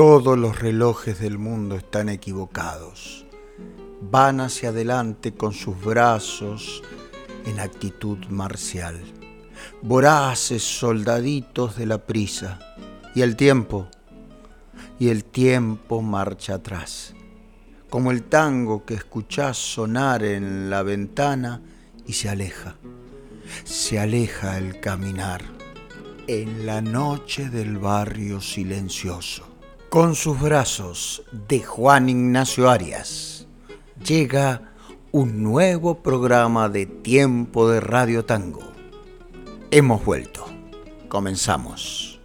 Todos los relojes del mundo están equivocados. Van hacia adelante con sus brazos en actitud marcial. Voraces soldaditos de la prisa. Y el tiempo, y el tiempo marcha atrás. Como el tango que escuchás sonar en la ventana y se aleja. Se aleja el caminar en la noche del barrio silencioso. Con sus brazos de Juan Ignacio Arias llega un nuevo programa de Tiempo de Radio Tango. Hemos vuelto. Comenzamos.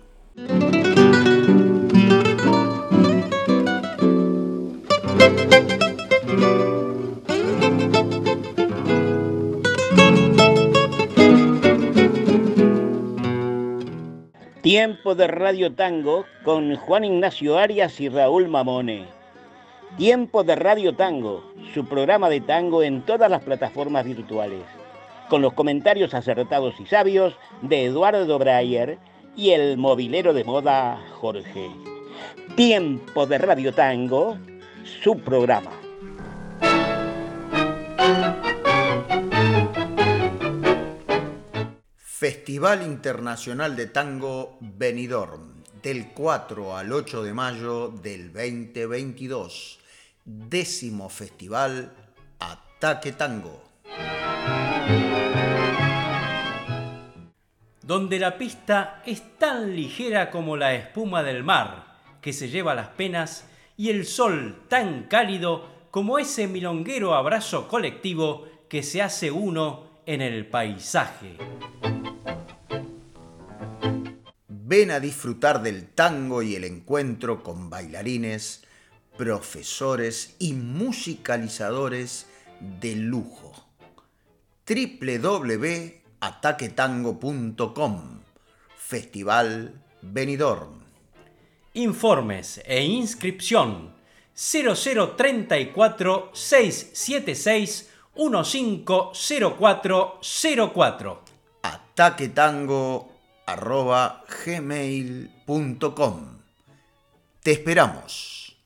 Tiempo de Radio Tango con Juan Ignacio Arias y Raúl Mamone. Tiempo de Radio Tango, su programa de tango en todas las plataformas virtuales, con los comentarios acertados y sabios de Eduardo Breyer y el movilero de moda Jorge. Tiempo de Radio Tango, su programa. Festival Internacional de Tango Benidorm, del 4 al 8 de mayo del 2022. Décimo Festival Ataque Tango. Donde la pista es tan ligera como la espuma del mar, que se lleva las penas, y el sol tan cálido como ese milonguero abrazo colectivo que se hace uno en el paisaje. Ven a disfrutar del tango y el encuentro con bailarines, profesores y musicalizadores de lujo. www.ataquetango.com Festival Benidorm. Informes e inscripción 0034 676 150404. Ataque Tango arroba gmail.com. Te esperamos.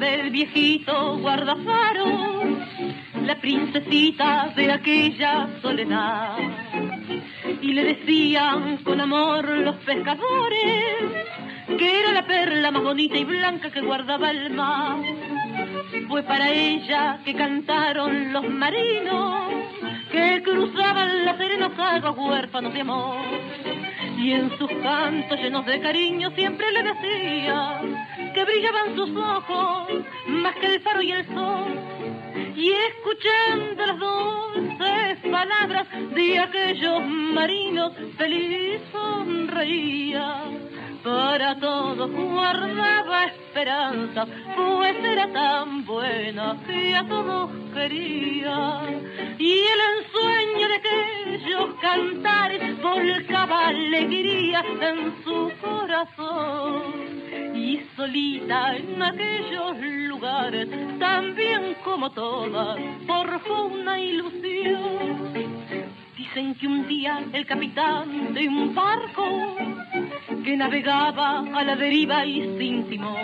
Viejito guardafaro, la princesita de aquella soledad. Y le decían con amor los pescadores que era la perla más bonita y blanca que guardaba el mar. Fue para ella que cantaron los marinos que cruzaban las serenas aguas huérfanos de amor. Y en sus cantos llenos de cariño siempre le decía que brillaban sus ojos más que el faro y el sol. Y escuchando las dulces palabras de aquellos marinos, feliz sonreía. Para todos guardaba esperanza, pues era tan buena que a todos quería. Y el ensueño de aquellos cantares volcaba alegría en su corazón y solita en aquellos lugares, también como todas, forjó una ilusión. Dicen que un día el capitán de un barco que navegaba a la deriva y sin timón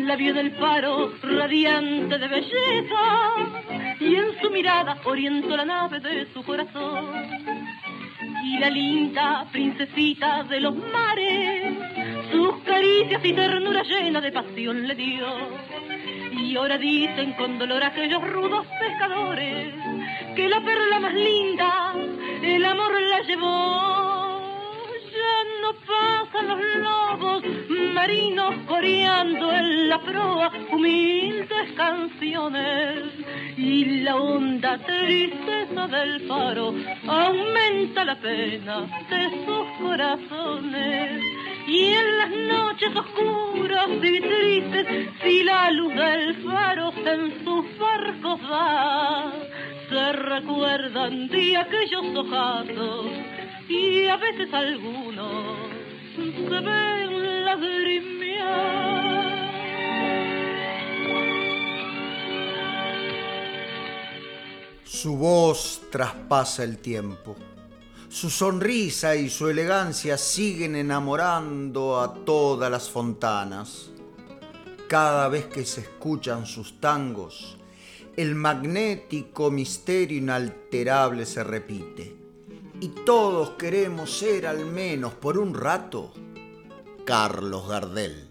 la vio del faro radiante de belleza y en su mirada orientó la nave de su corazón. Y la linda princesita de los mares sus caricias y ternura llena de pasión le dio. Y ahora dicen con dolor aquellos rudos pescadores que la perla más linda, el amor la llevó. Ya no pasan los lobos marinos coreando en la proa humildes canciones y la honda tristeza del faro aumenta la pena de sus corazones y en las noches oscuras y tristes, si la luz del faro en sus barcos va, se recuerdan de aquellos ojazos y a veces algunos se ven lagrimear. Su voz traspasa el tiempo su sonrisa y su elegancia siguen enamorando a todas las fontanas. Cada vez que se escuchan sus tangos, el magnético misterio inalterable se repite. Y todos queremos ser al menos por un rato Carlos Gardel.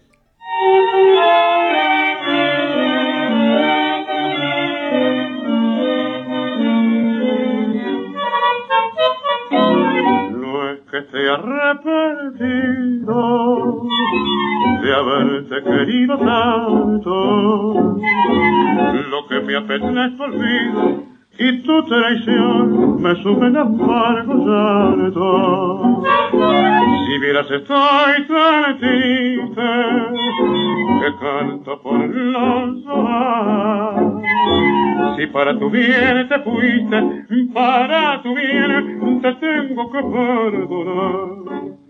Que te arrepentido de haberte querido tanto. Lo que me apetece es olvido y tu traición me suben amargos llantos. Si vieras estoy tan triste que canto por los dos. Si para tu bien te fuiste, para tu bien te tengo que perdonar.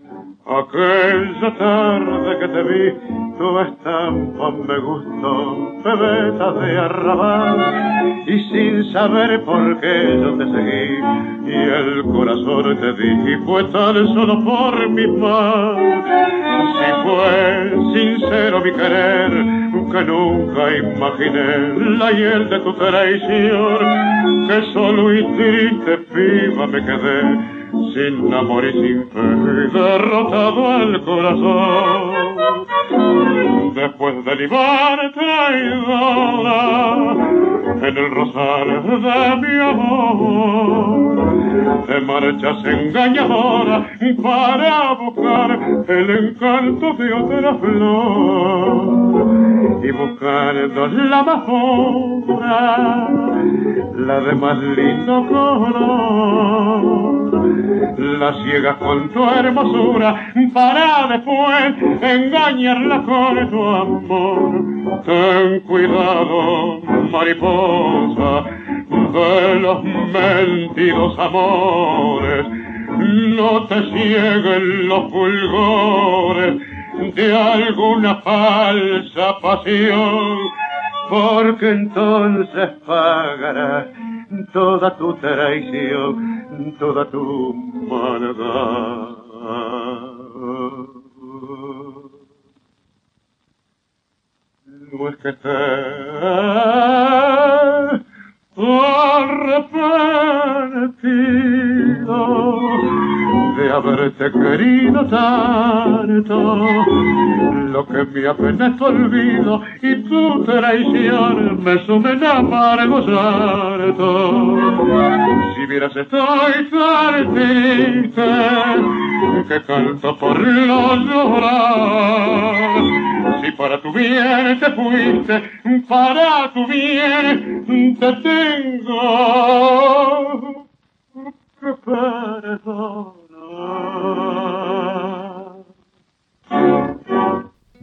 Aquella tarde que te vi, tu estampa me gustó, bebeta de arrabal, y sin saber por qué yo te seguí, y el corazón te di, y fue tan solo por mi paz. Si fue sincero mi querer, que nunca imaginé. La hiel de tu traición, que solo y triste viva me quedé, sin amor y sin fe, derrotado el corazón. Después de libar traidora en el rosal de mi amor, te marchas engañadora para buscar el encanto de otra flor y buscando la más pura, la de más lindo color. La ciega con tu hermosura para después engañarla con tu amor. Ten cuidado, mariposa, de los mentidos amores, no te cieguen los fulgores de alguna falsa pasión, porque entonces pagarás toda tu traición, toda tu maldad. No es que te arrepentido de haberte querido tanto. Lo que me apena tu olvido y tu traición me sumen amargos hartos. Si vieras estoy tan triste que canto por los llorar. Si para tu bien te fuiste, para tu bien te tengo que Oh.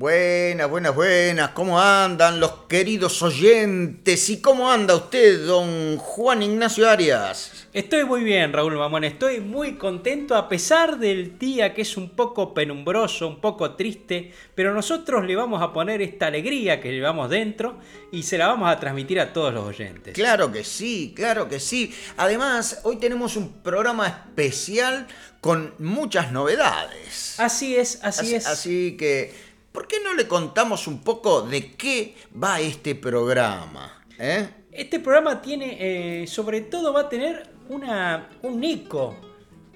Buenas, buenas, buenas. ¿Cómo andan los queridos oyentes? ¿Y cómo anda usted, don Juan Ignacio Arias? Estoy muy bien, Raúl Mamón. Estoy muy contento a pesar del día que es un poco penumbroso, un poco triste, pero nosotros le vamos a poner esta alegría que llevamos dentro y se la vamos a transmitir a todos los oyentes. Claro que sí, claro que sí. Además, hoy tenemos un programa especial con muchas novedades. Así es, así, así es. Así que ¿por qué no le contamos un poco de qué va este programa? Eh? Este programa tiene, eh, sobre todo va a tener una, un eco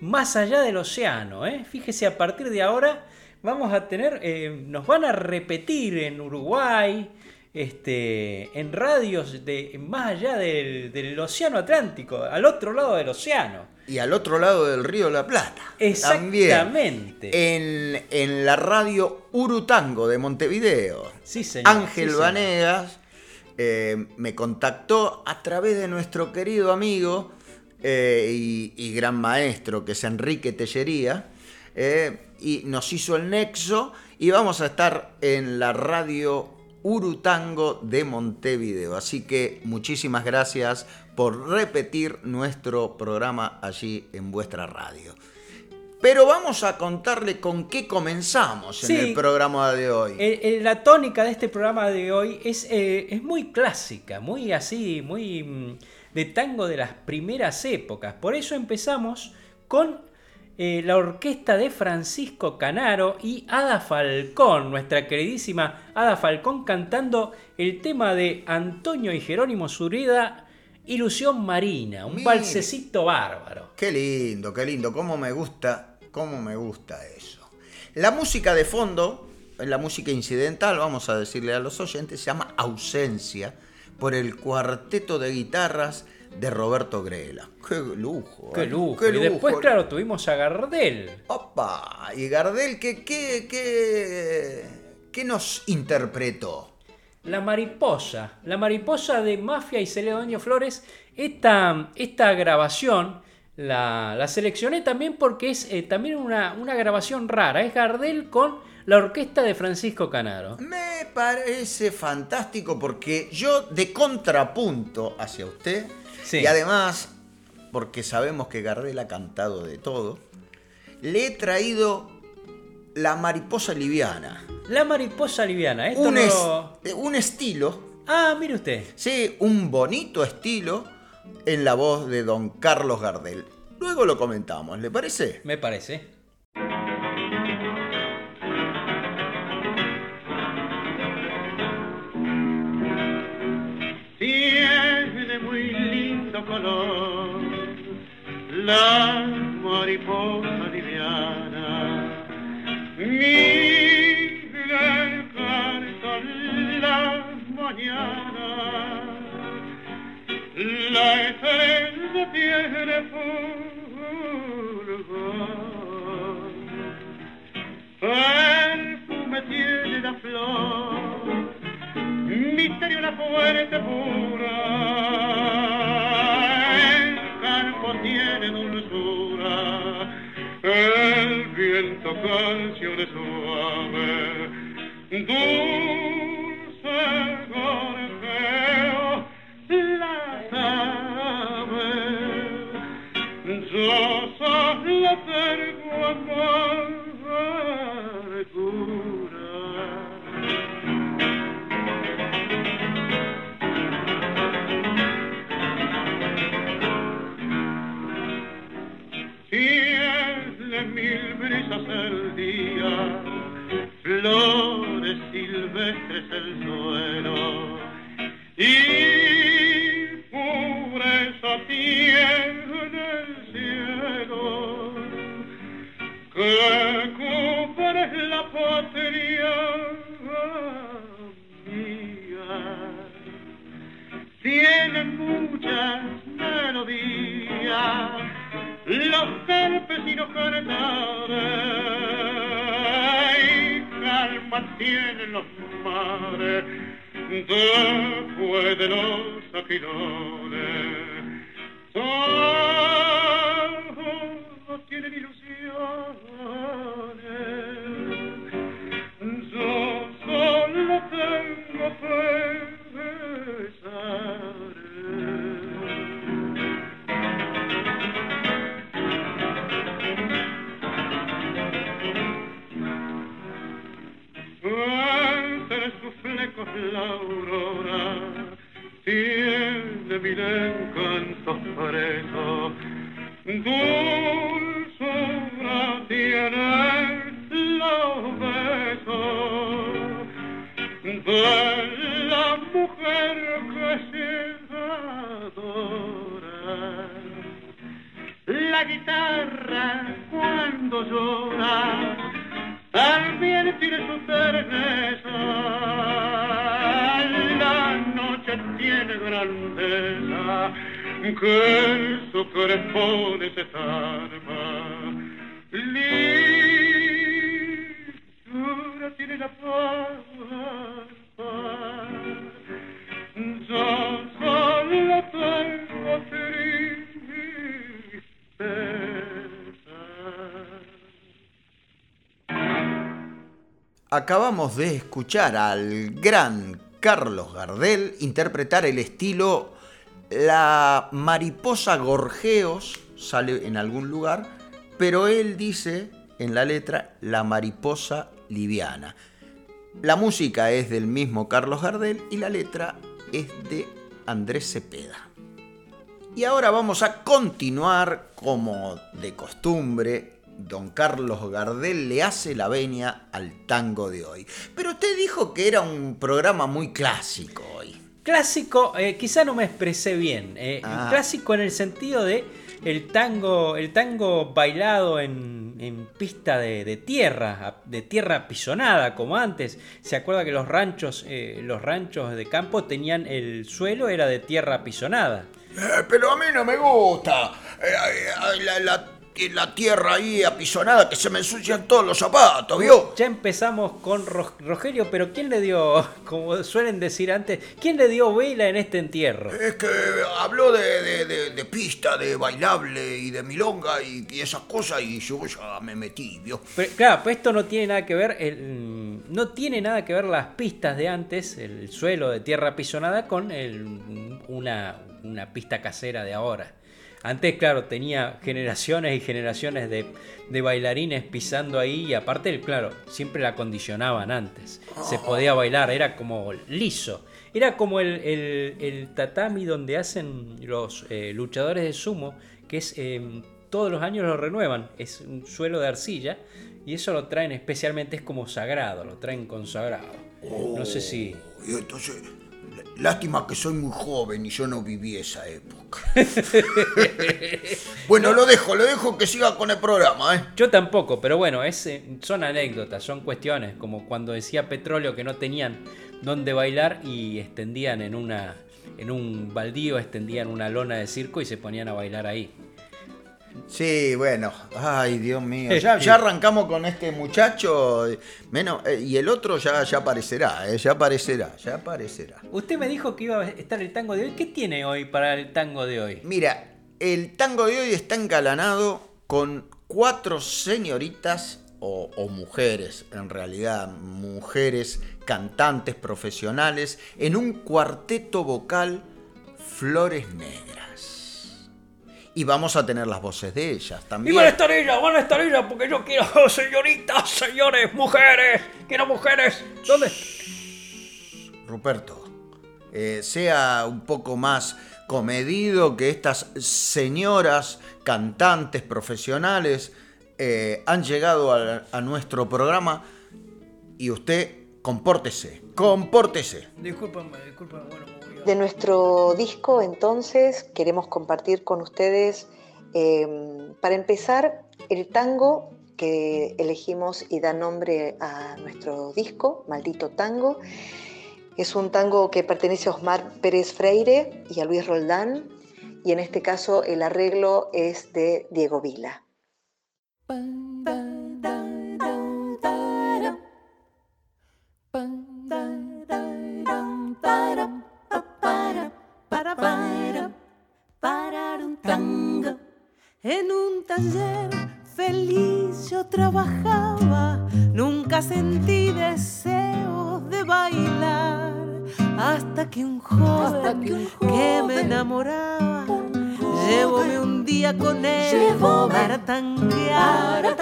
más allá del océano. ¿eh? Fíjese, a partir de ahora vamos a tener, nos van a repetir en Uruguay, este, en radios de, más allá del, del océano Atlántico, al otro lado del océano. Y al otro lado del río La Plata. Exactamente. También. En, en la radio Urutango de Montevideo. Sí, señor. Ángel sí, señor. Vanegas eh, me contactó a través de nuestro querido amigo eh, y, y gran maestro que es Enrique Tellería. eh, y nos hizo el nexo y vamos a estar en la radio Urutango de Montevideo. Así que muchísimas gracias por repetir nuestro programa allí en vuestra radio. Pero vamos a contarle con qué comenzamos en el programa de hoy. El- el- la tónica de este programa de hoy es, eh, es muy clásica, muy así, muy mm, de tango de las primeras épocas. Por eso empezamos con eh, la orquesta de Francisco Canaro y Ada Falcón, nuestra queridísima Ada Falcón, cantando el tema de Antonio y Jerónimo Zureda, Ilusión Marina, un Mire. balsecito bárbaro. Qué lindo, qué lindo, cómo me gusta, cómo me gusta eso. La música de fondo, la música incidental, vamos a decirle a los oyentes, se llama Ausencia, por el cuarteto de guitarras de Roberto Grela. Qué lujo. Qué ¿eh? lujo. Qué Y después, claro, tuvimos a Gardel. Opa, y Gardel, ¿qué, qué, qué, qué nos interpretó? La mariposa, la mariposa de Mafia y Celedonio Flores, esta, esta grabación la, la seleccioné también porque es eh, también una, una grabación rara, es Gardel con la orquesta de Francisco Canaro. Me parece fantástico porque yo de contrapunto hacia usted Sí. y además porque sabemos que Gardel ha cantado de todo, le he traído la mariposa liviana. La mariposa liviana, esto Un, no es- eh, un estilo, Ah, mire usted. sí, un bonito estilo en la voz de don Carlos Gardel. Luego lo comentamos, ¿le parece? Me parece. La mariposa liviana. Mira el canto la mañana, la estrella tiene fulgor, perfume tiene la flor misterio la fuerte pura. El viento canciones suave, dulce gorjeo, las aves. Yo solo tengo amargura. El día, flores silvestres el suelo, y pureza tiene el cielo, que cubre la patria mía. Tiene muchas melodías, los campesinos cantares, y calma tienen los mares, después de los aquilones. Todos tienen ilusiones, yo solo tengo Entre flecos la aurora tiene mil encantos presos. Dulzura tiene los besos de la mujer que se adora. La guitarra cuando llora también tiene su terneza. grandeza que en su cuerpo se salva. Lisura tiene la paz, Acabamos de escuchar al gran Carlos Gardel interpretar el estilo La mariposa gorjeos, sale en algún lugar, pero él dice en la letra La mariposa liviana. La música es del mismo Carlos Gardel y la letra es de Andrés Cepeda. Y ahora vamos a continuar como de costumbre don Carlos Gardel le hace la venia al tango de hoy. Pero usted dijo que era un programa muy clásico hoy. Clásico, eh, quizá no me expresé bien. Eh, Ah. Clásico en el sentido de el tango, el tango bailado en, en pista de, de tierra, de tierra apisonada, como antes. Se acuerda que los ranchos, eh, los ranchos de campo tenían el suelo era de tierra apisonada. Eh, pero a mí no me gusta. Eh, eh, la, la- la tierra ahí apisonada que se me ensucian todos los zapatos, ¿vio? Ya empezamos con Ro- Rogelio, pero ¿quién le dio, como suelen decir antes, quién le dio vela en este entierro? Es que habló de, de- de- de pista, de bailable y de milonga y, y esas cosas y yo ya me metí, ¿vio? Pero, claro, pues esto no tiene nada que ver, el- no tiene nada que ver las pistas de antes, el suelo de tierra apisonada, con el- una, una pista casera de ahora. Antes, claro, tenía generaciones y generaciones de, bailarines pisando ahí y aparte, claro, siempre la acondicionaban antes. Se podía bailar, era como liso. Era como el, tatami donde hacen los eh, luchadores de sumo, que es eh, todos los años lo renuevan. Es un suelo de arcilla y eso lo traen especialmente, es como sagrado, lo traen consagrado. No sé si... Y entonces, lástima que soy muy joven y yo no viví esa época. bueno, lo dejo, lo dejo que siga con el programa, ¿eh? Yo tampoco, pero bueno, es, eh, son anécdotas, son cuestiones, como cuando decía Petróleo que no tenían dónde bailar y extendían en una en un baldío, extendían una lona de circo y se ponían a bailar ahí. Sí, bueno, ay Dios mío, ya, ya arrancamos con este muchacho, menos, eh, y el otro ya, ya aparecerá, eh, ya aparecerá, ya aparecerá. Usted me dijo que iba a estar el tango de hoy. ¿Qué tiene hoy para el tango de hoy? Mira, el tango de hoy está engalanado con cuatro señoritas o, o mujeres, en realidad mujeres cantantes profesionales, en un cuarteto vocal Flores Negras. Y vamos a tener las voces de ellas Y también. van a estar ellas, van a estar ellas, porque yo quiero señoritas, señores, mujeres, quiero mujeres. ¿Dónde? Ruperto, eh, sea un poco más comedido que estas señoras cantantes profesionales eh, han llegado a, a nuestro programa y usted compórtese, compórtese. Discúlpame, discúlpame, bueno, De nuestro disco, entonces, queremos compartir con ustedes, eh, para empezar, el tango que elegimos y da nombre a nuestro disco, Maldito Tango. Es un tango que pertenece a Osmar Pérez Freire y a Luis Roldán, y en este caso el arreglo es de Diego Vila. En un taller feliz yo trabajaba, nunca sentí deseos de bailar, hasta que un joven, que me enamoraba, llevóme un día con él para tanguear.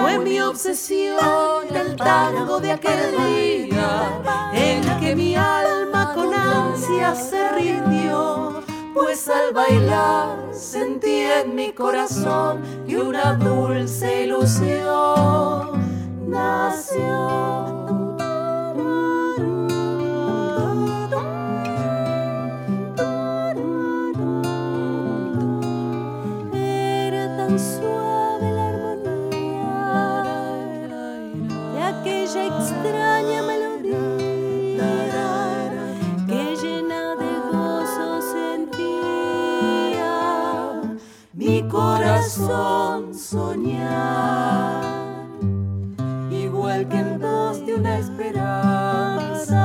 Fue mi obsesión el tango de aquel día, en que mi alma con ansia se rindió. Pues al bailar sentí en mi corazón que una dulce ilusión nació. corazón soñar, igual que en pos de una esperanza,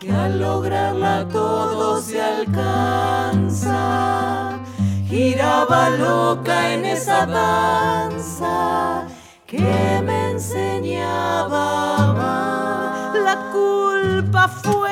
que al lograrla todo se alcanza. Giraba loca en esa danza que me enseñaba a amar. Fue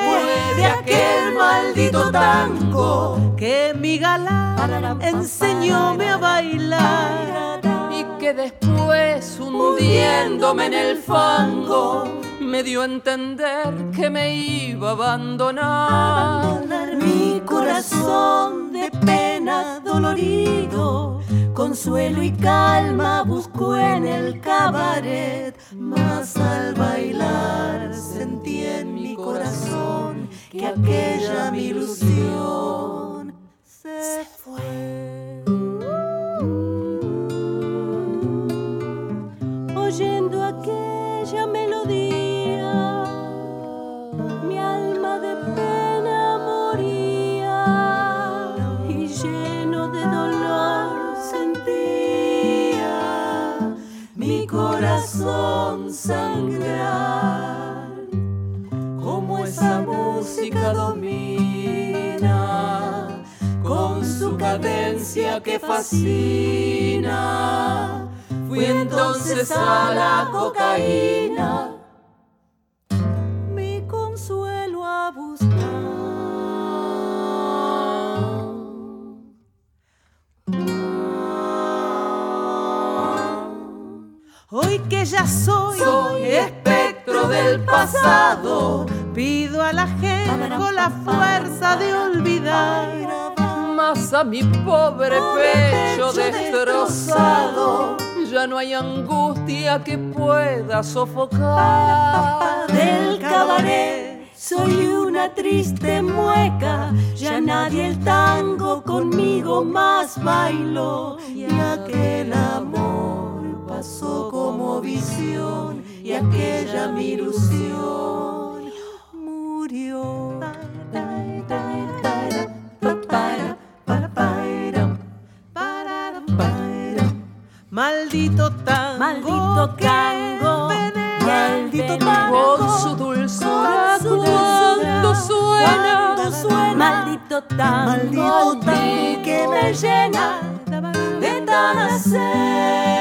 de aquel maldito tango que mi galán enseñóme a bailar y que después hundiéndome en el fango me dio a entender que me iba a abandonar. Mi corazón de pena dolorido, consuelo y calma buscó en el cabaret, mas al bailar sentí en mi corazón que aquella mi ilusión se fue. Oyendo aquella melodía, mi alma de pena moría y lleno de dolor sentía mi corazón sangrar. Esa música domina con su cadencia que fascina. Fui entonces a la cocaína mi consuelo a buscar. Hoy que ya soy, espectro del pasado, pido a la gente con la fuerza de olvidar. Más a mi pobre pecho destrozado, ya no hay angustia que pueda sofocar. Del cabaret soy una triste mueca, ya nadie el tango conmigo más bailó. Y aquel amor pasó como visión, y aquella mi ilusión murió. Maldito tango, Maldito tango, maldito tango, con su dulzura cuando suena, cuando suena, maldito tango, maldito tango que me llena de tan acerba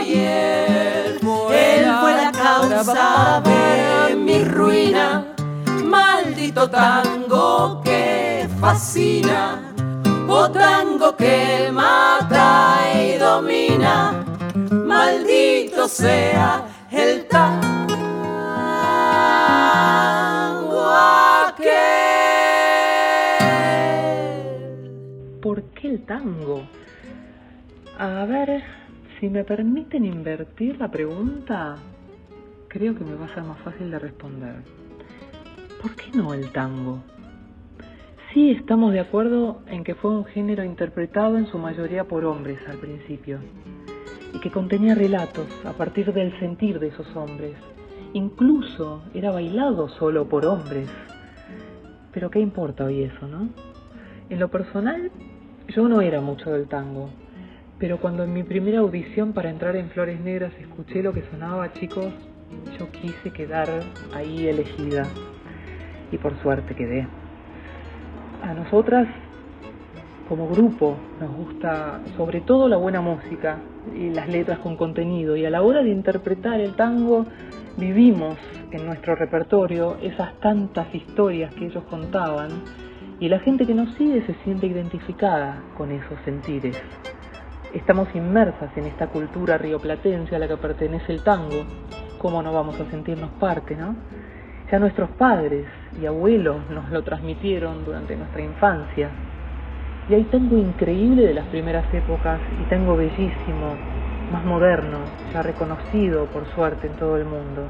y él, él fue la causa de mi ruina, maldito tango que fascina. Oh tango que mata y domina, maldito sea el tango. ¿Por qué el tango? A ver, si me permiten invertir la pregunta, creo que me va a ser más fácil de responder. ¿Por qué no el tango? Sí estamos de acuerdo en que fue un género interpretado en su mayoría por hombres al principio y que contenía relatos a partir del sentir de esos hombres. Incluso era bailado solo por hombres. Pero ¿qué importa hoy eso, no? En lo personal, yo no era mucho del tango, pero cuando en mi primera audición para entrar en Flores Negras escuché lo que sonaba, chicos, yo quise quedar ahí elegida. Y por suerte quedé. A nosotras, como grupo, nos gusta sobre todo la buena música y las letras con contenido. Y a la hora de interpretar el tango, vivimos en nuestro repertorio esas tantas historias que ellos contaban. Y la gente que nos sigue se siente identificada con esos sentires. Estamos inmersas en esta cultura rioplatense a la que pertenece el tango. ¿Cómo no vamos a sentirnos parte, no? Ya nuestros padres y abuelos nos lo transmitieron durante nuestra infancia. Y hay tango increíble de las primeras épocas y tango bellísimo, más moderno, ya reconocido por suerte en todo el mundo.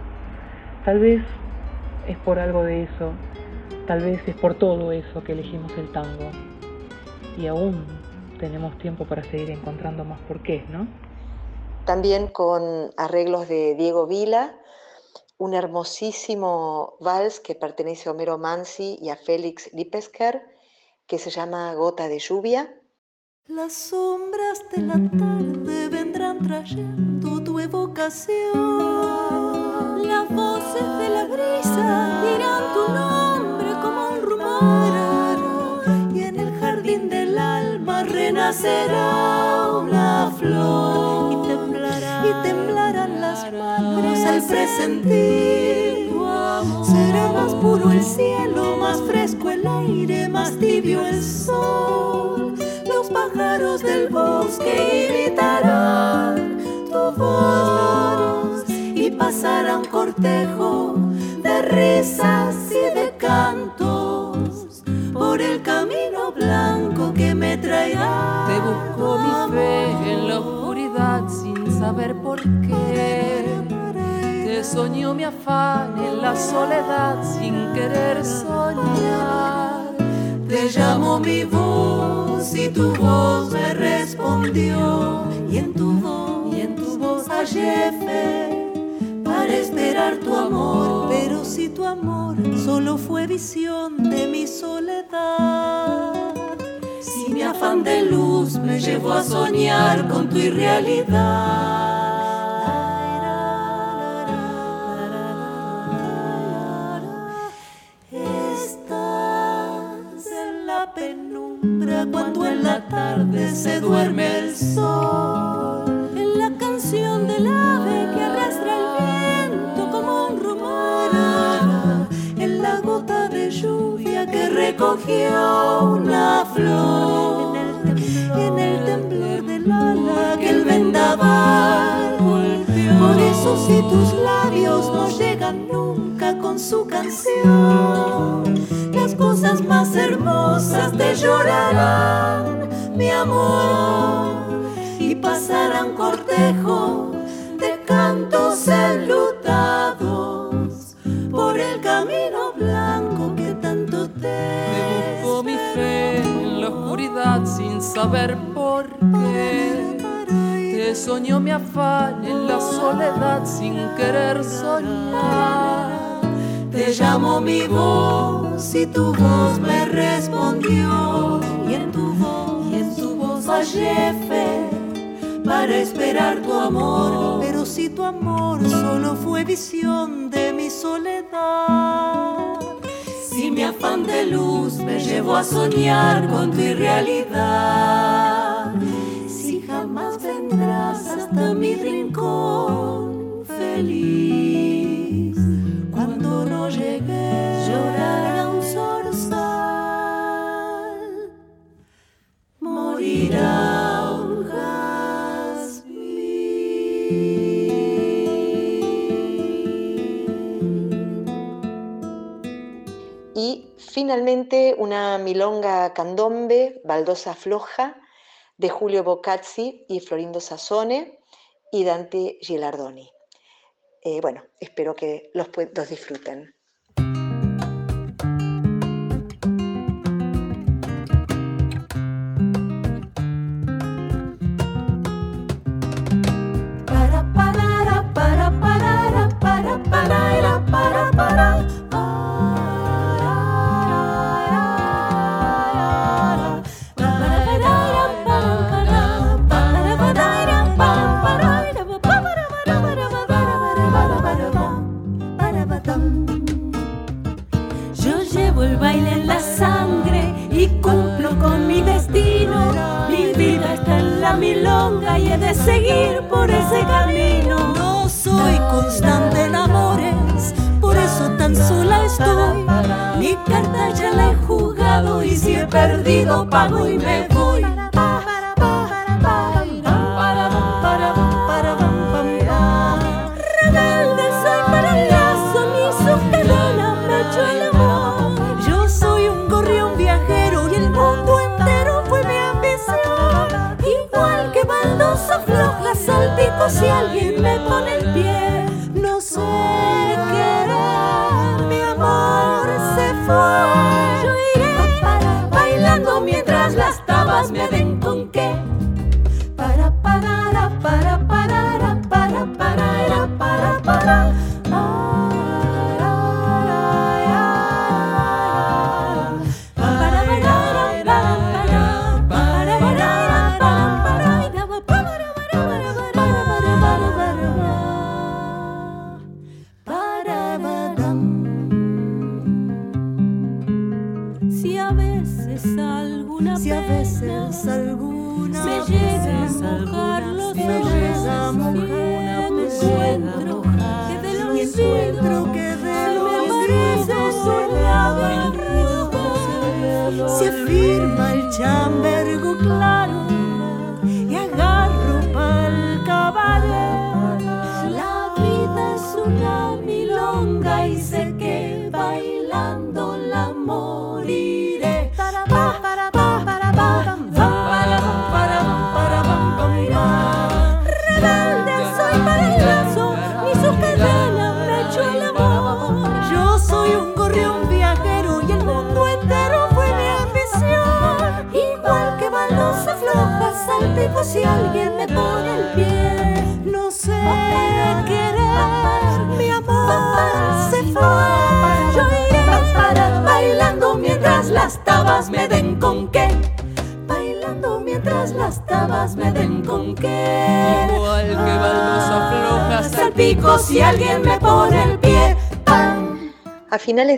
Tal vez es por algo de eso, tal vez es por todo eso que elegimos el tango. Y aún tenemos tiempo para seguir encontrando más porqués, ¿no? También con arreglos de Diego Vila, un hermosísimo vals que pertenece a Homero Mansi y a Félix Lipesker, que se llama Gota de Lluvia. Las sombras de la tarde vendrán trayendo tu evocación. Las voces de la brisa dirán tu nombre como un rumor. Y en el jardín del alma renacerá una flor y temblará. Y temblará al presentir. Será más puro el cielo, más fresco el aire, más tibio el sol. Los pájaros del bosque imitarán tu voz y pasará un cortejo de risas y de cantos por el camino blanco que me traerá. Te busco mi fe en la oscuridad sin saber por qué. Soñó mi afán en la soledad sin querer soñar. Te llamó mi voz y tu voz me respondió. Y en tu voz, y en tu voz hallé fe para esperar tu amor. Pero si tu amor solo fue visión de mi soledad. Si mi afán de luz me llevó a soñar con tu irrealidad. Cuando en la tarde se duerme el sol. En la canción del ave que arrastra el viento como un rumor. En la gota de lluvia que recogió una flor. En el temblor del ala que el vendaval golpeó. Por eso si tus labios no llegan nunca con su canción, cosas más hermosas te llorarán, mi amor, y pasará un cortejo de cantos enlutados por el camino blanco que tanto te Te busco mi fe en la oscuridad sin saber por qué. Te soñó mi afán en la soledad sin querer soñar. Te llamó mi voz y tu voz me respondió. Y en tu voz, y en tu voz hallé fe para esperar tu amor. Pero si tu amor solo fue visión de mi soledad. Si mi afán de luz me llevó a soñar con tu irrealidad. Si jamás vendrás hasta mi rincón feliz. Y finalmente una milonga candombe, baldosa floja, de Julio Boccazzi y Florindo Sassone y Dante Gilardoni. Eh, bueno, espero que los, los disfruten. Milonga y he de seguir por ese camino. No soy constante en amores, tan sola estoy. Mi carta ya la he jugado y si he perdido pago y me voy. Rebelde soy para el lazo, ni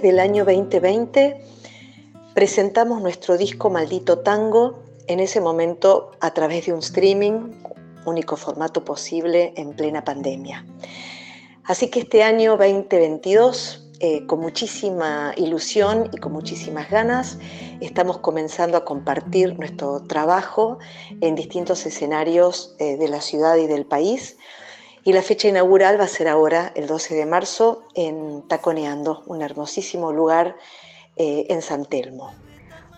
del año 2020 presentamos nuestro disco Maldito Tango, en ese momento a través de un streaming, único formato posible en plena pandemia. Así que este año 2022, eh, con muchísima ilusión y con muchísimas ganas, estamos comenzando a compartir nuestro trabajo en distintos escenarios eh, de la ciudad y del país. Y la fecha inaugural va a ser ahora, el 12 de marzo, en Taconeando, un hermosísimo lugar eh, en San Telmo.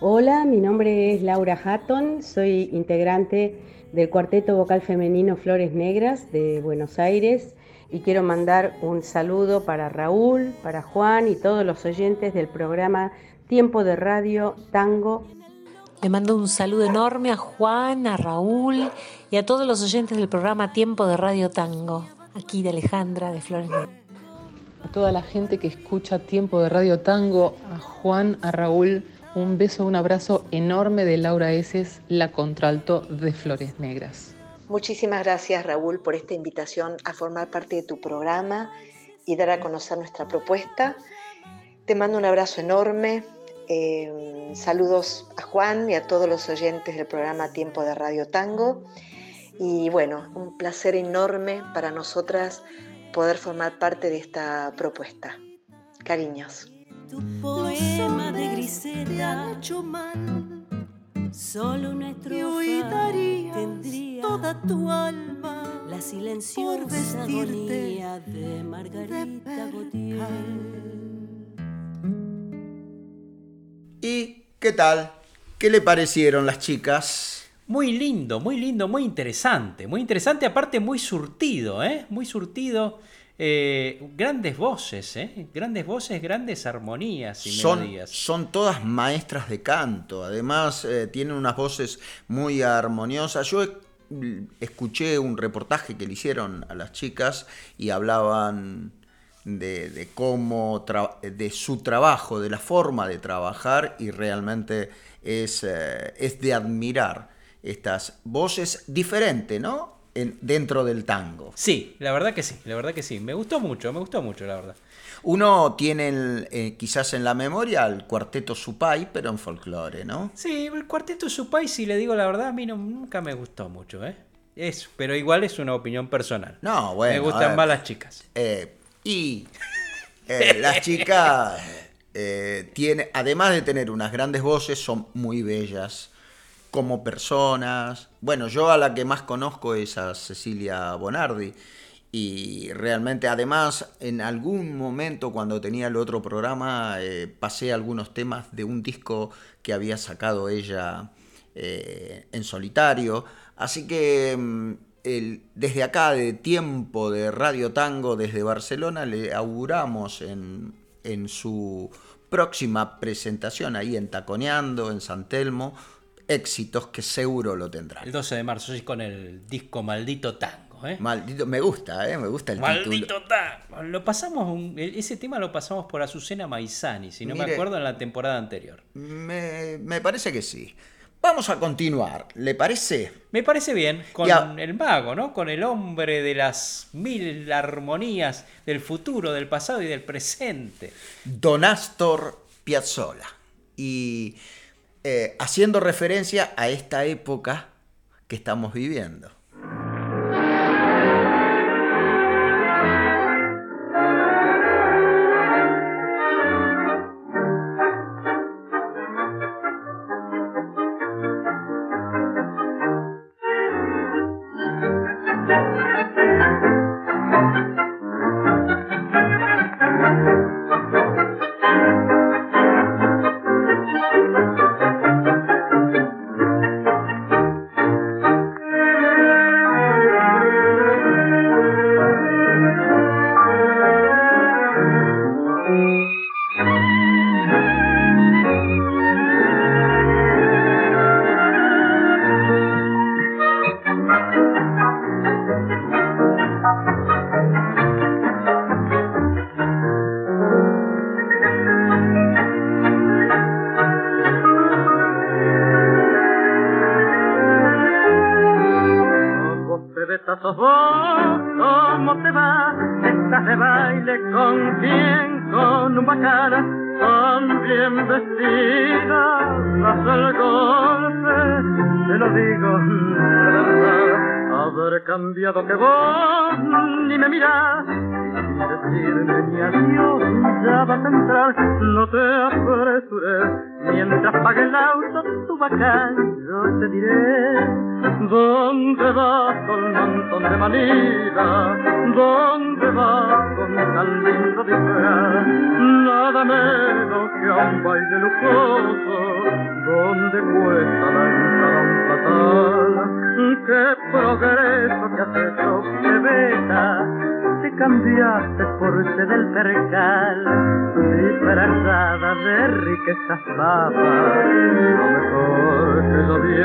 Hola, mi nombre es Laura Hatton, soy integrante del cuarteto vocal femenino Flores Negras de Buenos Aires y quiero mandar un saludo para Raúl, para Juan y todos los oyentes del programa Tiempo de Radio Tango. Le mando un saludo enorme a Juan, a Raúl y a todos los oyentes del programa Tiempo de Radio Tango, aquí de Alejandra de Flores Negras. A toda la gente que escucha Tiempo de Radio Tango, a Juan, a Raúl, un beso, un abrazo enorme de Laura Eses, la contralto de Flores Negras. Muchísimas gracias Raúl por esta invitación a formar parte de tu programa y dar a conocer nuestra propuesta. Te mando un abrazo enorme. Eh, saludos a Juan y a todos los oyentes del programa Tiempo de Radio Tango. Y bueno, un placer enorme para nosotras poder formar parte de esta propuesta. Cariños. Tu poema de Grisela hecho mal. Solo tendría toda tu alma la silenciosa por vestirte agonía de Margarita Gautier. ¿Y qué tal? ¿Qué le parecieron las chicas? Muy lindo, muy lindo, muy interesante. Muy interesante, aparte muy surtido, ¿eh? Muy surtido. Eh, grandes voces, ¿eh? Grandes voces, grandes armonías y Son, melodías. son todas maestras de canto, además eh, tienen unas voces muy armoniosas. Yo escuché un reportaje que le hicieron a las chicas y hablaban de, de cómo, de su trabajo, de la forma de trabajar y realmente es, eh, es de admirar estas voces diferentes, ¿no? En- dentro del tango. Sí, la verdad que sí, la verdad que sí. Me gustó mucho, me gustó mucho, la verdad. Uno tiene el, eh, quizás en la memoria el cuarteto Supay, pero en folclore, ¿no? Sí, el cuarteto Supay, si le digo la verdad, a mí no- nunca me gustó mucho, ¿eh? Es, pero igual es una opinión personal. No, bueno. me gustan ver, más las chicas. eh, y eh, las chicas, eh, además de tener unas grandes voces, son muy bellas como personas. Bueno, yo a la que más conozco es a Cecilia Bonardi. Y realmente, además, en algún momento cuando tenía el otro programa, eh, pasé algunos temas de un disco que había sacado ella eh, en solitario. Así que mm, el- desde acá, de tiempo de Radio Tango, desde Barcelona, le auguramos en, en su próxima presentación ahí en Taconeando, en San Telmo, éxitos que seguro lo tendrán. El 12 de marzo, sí, con el disco Maldito Tango, ¿eh? Maldito, me gusta, ¿eh? me gusta el Maldito título. Tango. Lo pasamos, un- ese tema lo pasamos por Azucena Maizani, si no me acuerdo, en la temporada anterior. Me, me parece que sí. Vamos a continuar, ¿le parece? Me parece bien, con el mago, ¿no? Con el hombre de las mil armonías del futuro, del pasado y del presente. Don Astor Piazzolla. Y eh, haciendo referencia a esta época que estamos viviendo. Cambiaste por del percal, disfrazada de riquezas papas, lo mejor que lo vi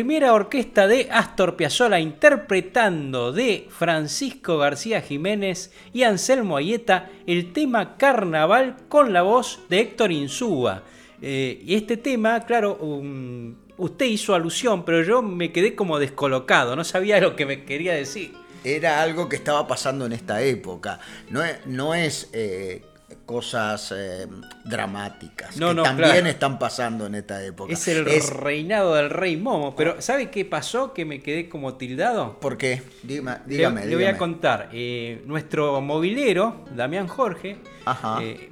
primera orquesta de Astor Piazzolla interpretando de Francisco García Jiménez y Anselmo Ayeta el tema Carnaval con la voz de Héctor Insúa. Eh, y este tema, claro, um, usted hizo alusión, pero yo me quedé como descolocado, no sabía lo que me quería decir. Era algo que estaba pasando en esta época. No es, no es eh, cosas eh, dramáticas No, que no, también claro. están pasando en esta época. Es el reinado del rey Momo, pero ¿sabe qué pasó que me quedé como tildado? ¿Por qué? Dígame, Le- dígame. le, voy a contar. eh, nuestro movilero, Damián Jorge, Ajá. eh,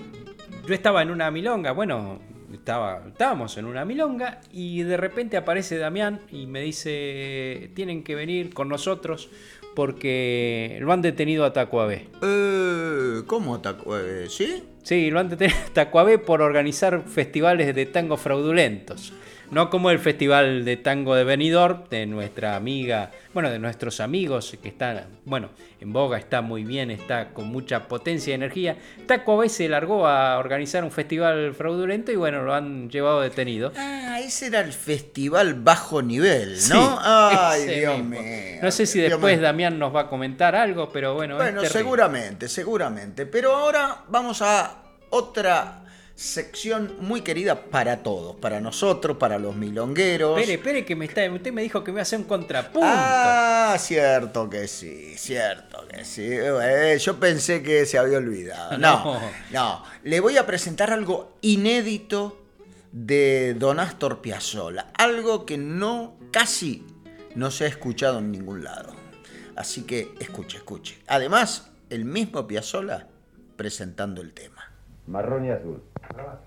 yo estaba en una milonga, bueno, estaba, estábamos en una milonga y de repente aparece Damián y me dice, tienen que venir con nosotros porque lo han detenido a Tacuabé. Eh, ¿Cómo? tacu- eh, ¿Sí? Sí, lo han detenido a Tacuabé por organizar festivales de tango fraudulentos. No como el festival de tango de Benidorm de nuestra amiga, bueno, de nuestros amigos que están, bueno, en boga, está muy bien, está con mucha potencia y energía. Tacuabé se largó a organizar un festival fraudulento y bueno, lo han llevado detenido. Ah, ese era el festival bajo nivel, Sí, ¿no? Ay, ese Dios mío. No sé si después mío. Damián nos va a comentar algo, pero bueno, es Bueno, terrible. seguramente, seguramente. Pero ahora vamos a otra sección muy querida para todos, para nosotros, para los milongueros. Espere, espere, que me está, usted me dijo que me iba a hacer un contrapunto. Ah, cierto que sí, cierto que sí. Eh, yo pensé que se había olvidado. No, No. no. Le voy a presentar algo inédito de Don Astor Piazzolla. Algo que no, casi no se ha escuchado en ningún lado. Así que escuche, escuche. Además, el mismo Piazzolla presentando el tema. Marrón y azul. Provate.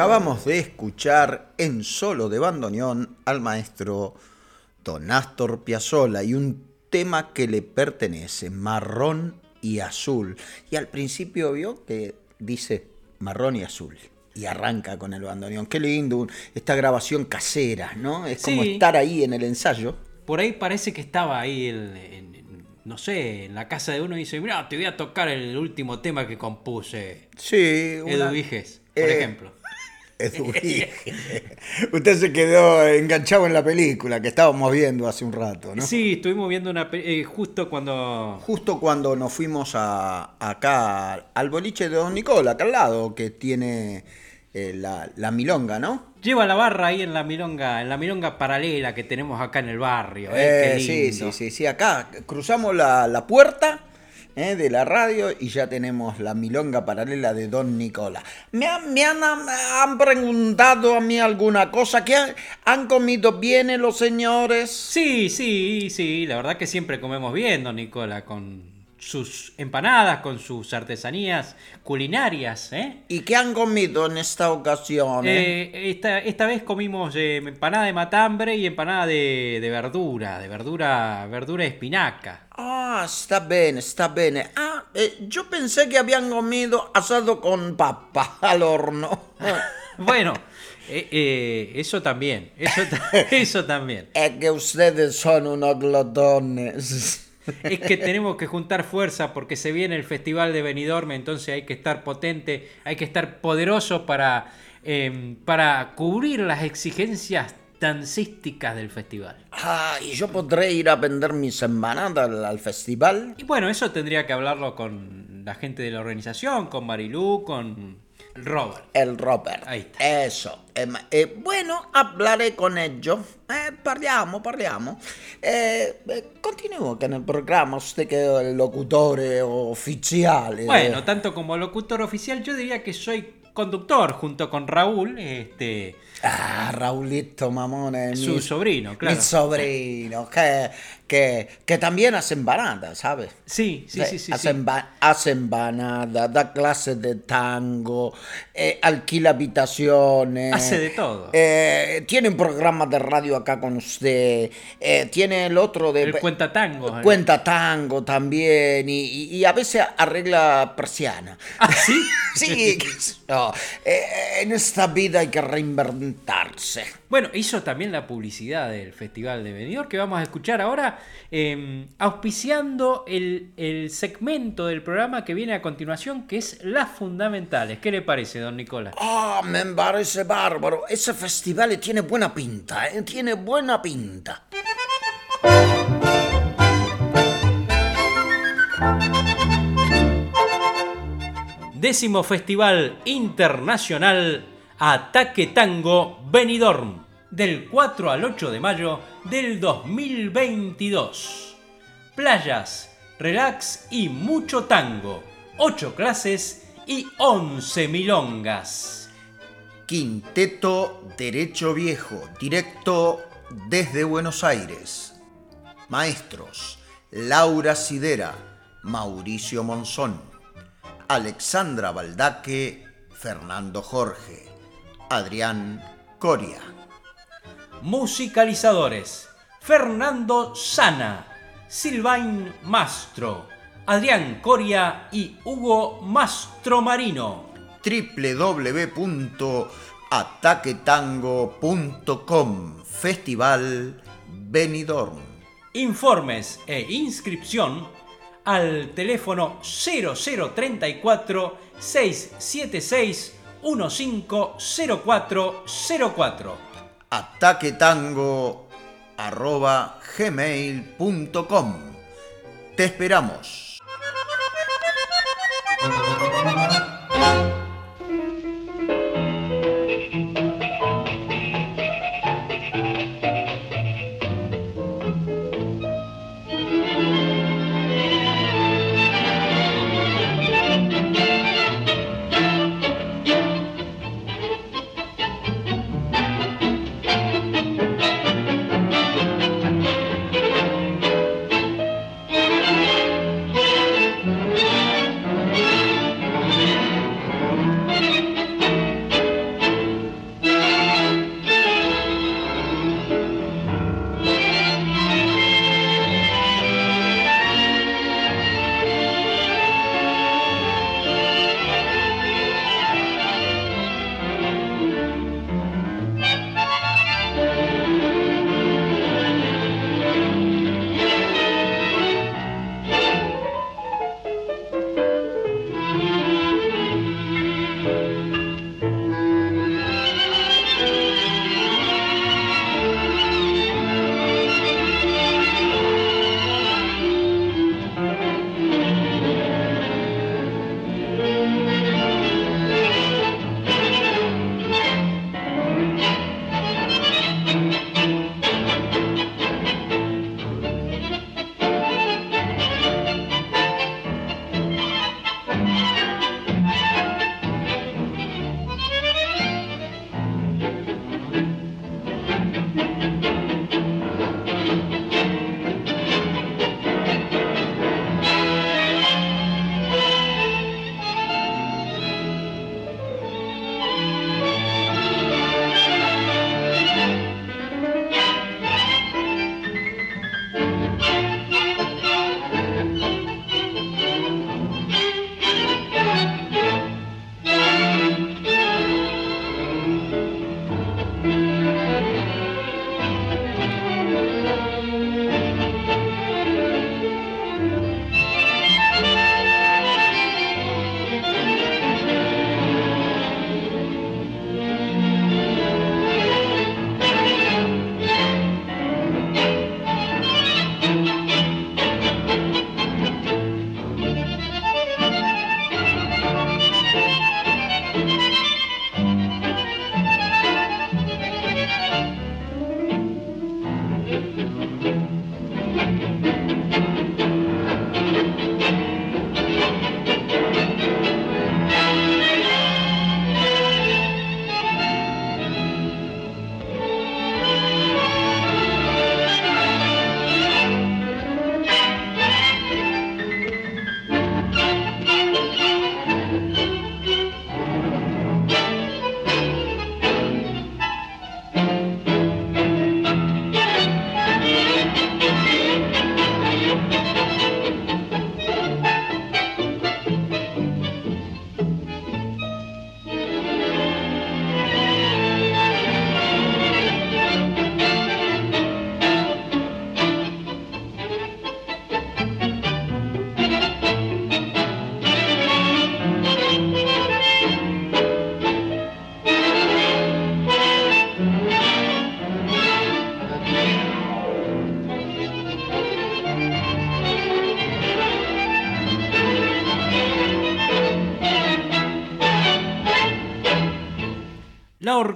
Acabamos de escuchar en solo de bandoneón al maestro Don Astor Piazzolla y un tema que le pertenece, marrón y azul. Y al principio vio que dice marrón y azul. Y arranca con el bandoneón. Qué lindo, esta grabación casera, ¿no? Es como Sí. estar ahí en el ensayo. Por ahí parece que estaba ahí, en, en- no sé, en la casa de uno y dice, mira, te voy a tocar el último tema que compuse. Sí, una- Edu Viges, por Eh, ejemplo. Viges. Usted se quedó enganchado en la película que estábamos viendo hace un rato, ¿no? Sí, estuvimos viendo una eh, justo cuando... Justo cuando nos fuimos a, acá al boliche de Don Nicola, acá al lado, que tiene eh, la, la milonga, ¿no? Lleva la barra ahí en la milonga, en la milonga paralela que tenemos acá en el barrio. ¿eh? Eh, sí, sí, sí, sí, acá cruzamos la, la puerta eh, de la radio y ya tenemos la milonga paralela de Don Nicola. Me, han- me han, han preguntado a mí alguna cosa, ¿que han, han comido bien los señores? Sí, sí, sí, la verdad que siempre comemos bien, don Nicola, con sus empanadas, con sus artesanías culinarias, ¿eh? ¿Y qué han comido en esta ocasión? eh? Eh, esta, esta vez comimos eh, empanada de matambre y empanada de, de verdura, de verdura, verdura de espinaca. Ah, está bien, está bien. Ah, eh, yo pensé que habían comido asado con papa al horno. Bueno, eh, eh, eso también, eso, eso también. Es que ustedes son unos glotones. Es que tenemos que juntar fuerza porque se viene el Festival de Benidorm, entonces hay que estar potente, hay que estar poderoso para, eh, para cubrir las exigencias dancísticas del festival. Ah, y yo podré ir a vender mis empanadas al, al festival. Y bueno, eso tendría que hablarlo con la gente de la organización, con Marilú, con Robert. El Robert. Ahí está. Eso. Eh, eh, bueno, hablaré con ellos. Eh, parliamo, parliamo. Eh, eh, continúo con el programa, usted que es el locutor oficial. Bueno, tanto como locutor oficial, yo diría que soy conductor junto con Raúl, este, Ah, Raulito Mamone. su mi- sobrino, claro. Mi sobrino, que, que, que también hace empanadas, ¿sabes? Sí, sí, sí, sí. hace, sí. emba- hace empanadas, da clases de tango, eh, alquila habitaciones. Hace de todo. eh, tiene un programa de radio acá con usted. eh, tiene el otro de. El cuenta tango. Cuenta tango también y, y- y a veces arregla persiana. ¿Ah, sí? sí, yo. Eh, en esta vida hay que Bueno, hizo también la publicidad del Festival de Benidorm que vamos a escuchar ahora, eh, auspiciando el, el segmento del programa que viene a continuación, que es Las Fundamentales. ¿Qué le parece, don Nicolás? Ah, me parece bárbaro. Ese festival tiene buena pinta, ¿eh? Tiene buena pinta. Décimo Festival Internacional Ataque Tango Benidorm, del 4 al 8 de mayo del 2022. Playas, relax y mucho tango. 8 clases y 11 milongas. Quinteto Derecho Viejo, directo desde Buenos Aires. Maestros, Laura Sidera, Mauricio Monzón, Alexandra Baldaque, Fernando Jorge, Adrián Coria. Musicalizadores: Fernando Sana, Silvain Mastro, Adrián Coria y Hugo Mastro Marino. www.ataquetango.com Festival Benidorm. Informes e inscripción al teléfono 0034 676 150404. ataquetango arroba gmail.com. Te esperamos.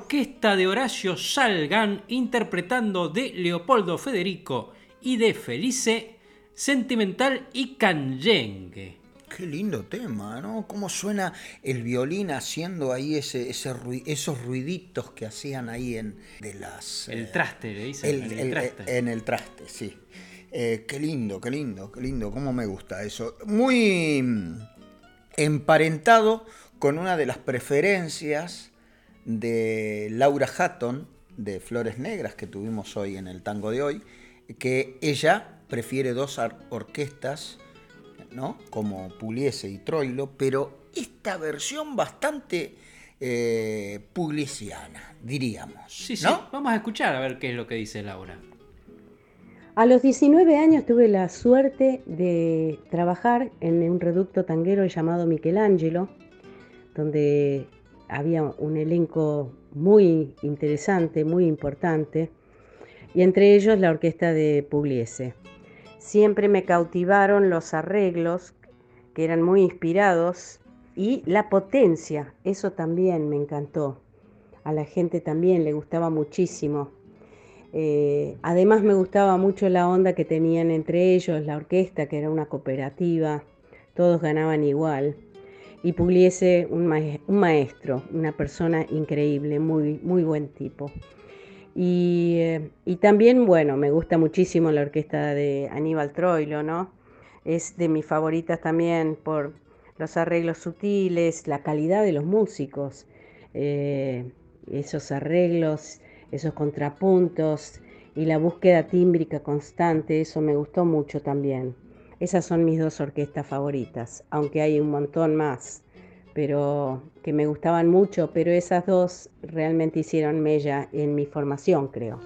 Orquesta de Horacio Salgan interpretando de Leopoldo Federico y de Felice, Sentimental y Canyengue. Qué lindo tema, ¿no? Cómo suena el violín haciendo ahí ese, esos ruiditos que hacían ahí en de las. El traste, le dicen. en el traste. En el traste, sí. Eh, qué lindo, qué lindo, qué lindo. Cómo me gusta eso. Muy mm, emparentado con una de las preferencias de Laura Hatton de Flores Negras que tuvimos hoy en el tango de hoy, que ella prefiere dos orquestas ¿no? como Pugliese y Troilo, pero esta versión bastante eh, diríamos. Sí, sí, vamos a escuchar a ver qué es lo que dice Laura. A los 19 años tuve la suerte de trabajar en un reducto tanguero llamado Michelangelo, donde había un elenco muy interesante, muy importante, y entre ellos la orquesta de Pugliese. Siempre me cautivaron los arreglos, que eran muy inspirados, y la potencia, eso también me encantó. A la gente también le gustaba muchísimo. Eh, además me gustaba mucho la onda que tenían entre ellos, la orquesta, que era una cooperativa, todos ganaban igual. Y Pugliese, un, maestro, una persona increíble, muy, muy buen tipo. Eh, y, también, bueno, me gusta muchísimo la orquesta de Aníbal Troilo, ¿no? Es de mis favoritas también por los arreglos sutiles, la calidad de los músicos, eh, esos arreglos, esos contrapuntos y la búsqueda tímbrica constante, eso me gustó mucho también. Esas son mis dos orquestas favoritas, aunque hay un montón más pero que me gustaban mucho, pero esas dos realmente hicieron mella en mi formación, creo.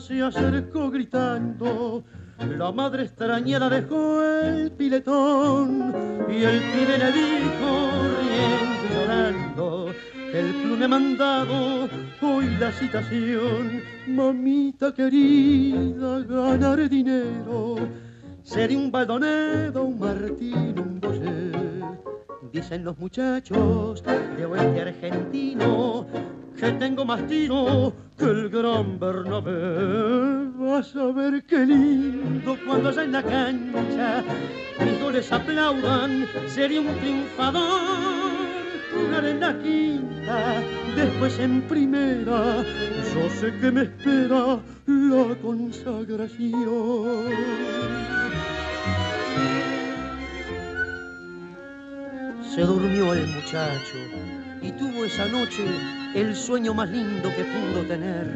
Se acercó gritando. La madre extrañera dejó el piletón y el pibe le dijo riendo y llorando el plune mandado hoy la citación mamita querida ganar dinero ser un baldonedo un martín un boyer dicen los muchachos de oeste argentino que tengo más tiro que el gran Bernabé. Vas a ver qué lindo cuando allá en la cancha mis goles aplaudan, sería un triunfador. Jugar en la quinta, después en primera, yo sé que me espera la consagración. Se durmió el muchacho y tuvo esa noche el sueño más lindo que pudo tener.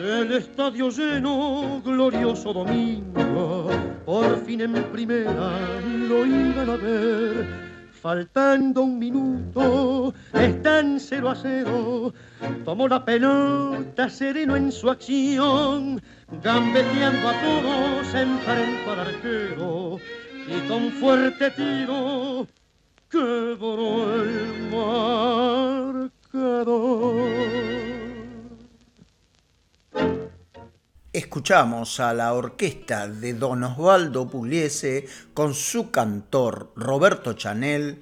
El estadio lleno, glorioso domingo, por fin en primera lo iban a ver. Faltando un minuto, están cero a cero. Tomó la pelota sereno en su acción, gambeteando a todos, enfrentó al arquero y con fuerte tiro escuchamos a la orquesta de Don Osvaldo Pugliese con su cantor Roberto Chanel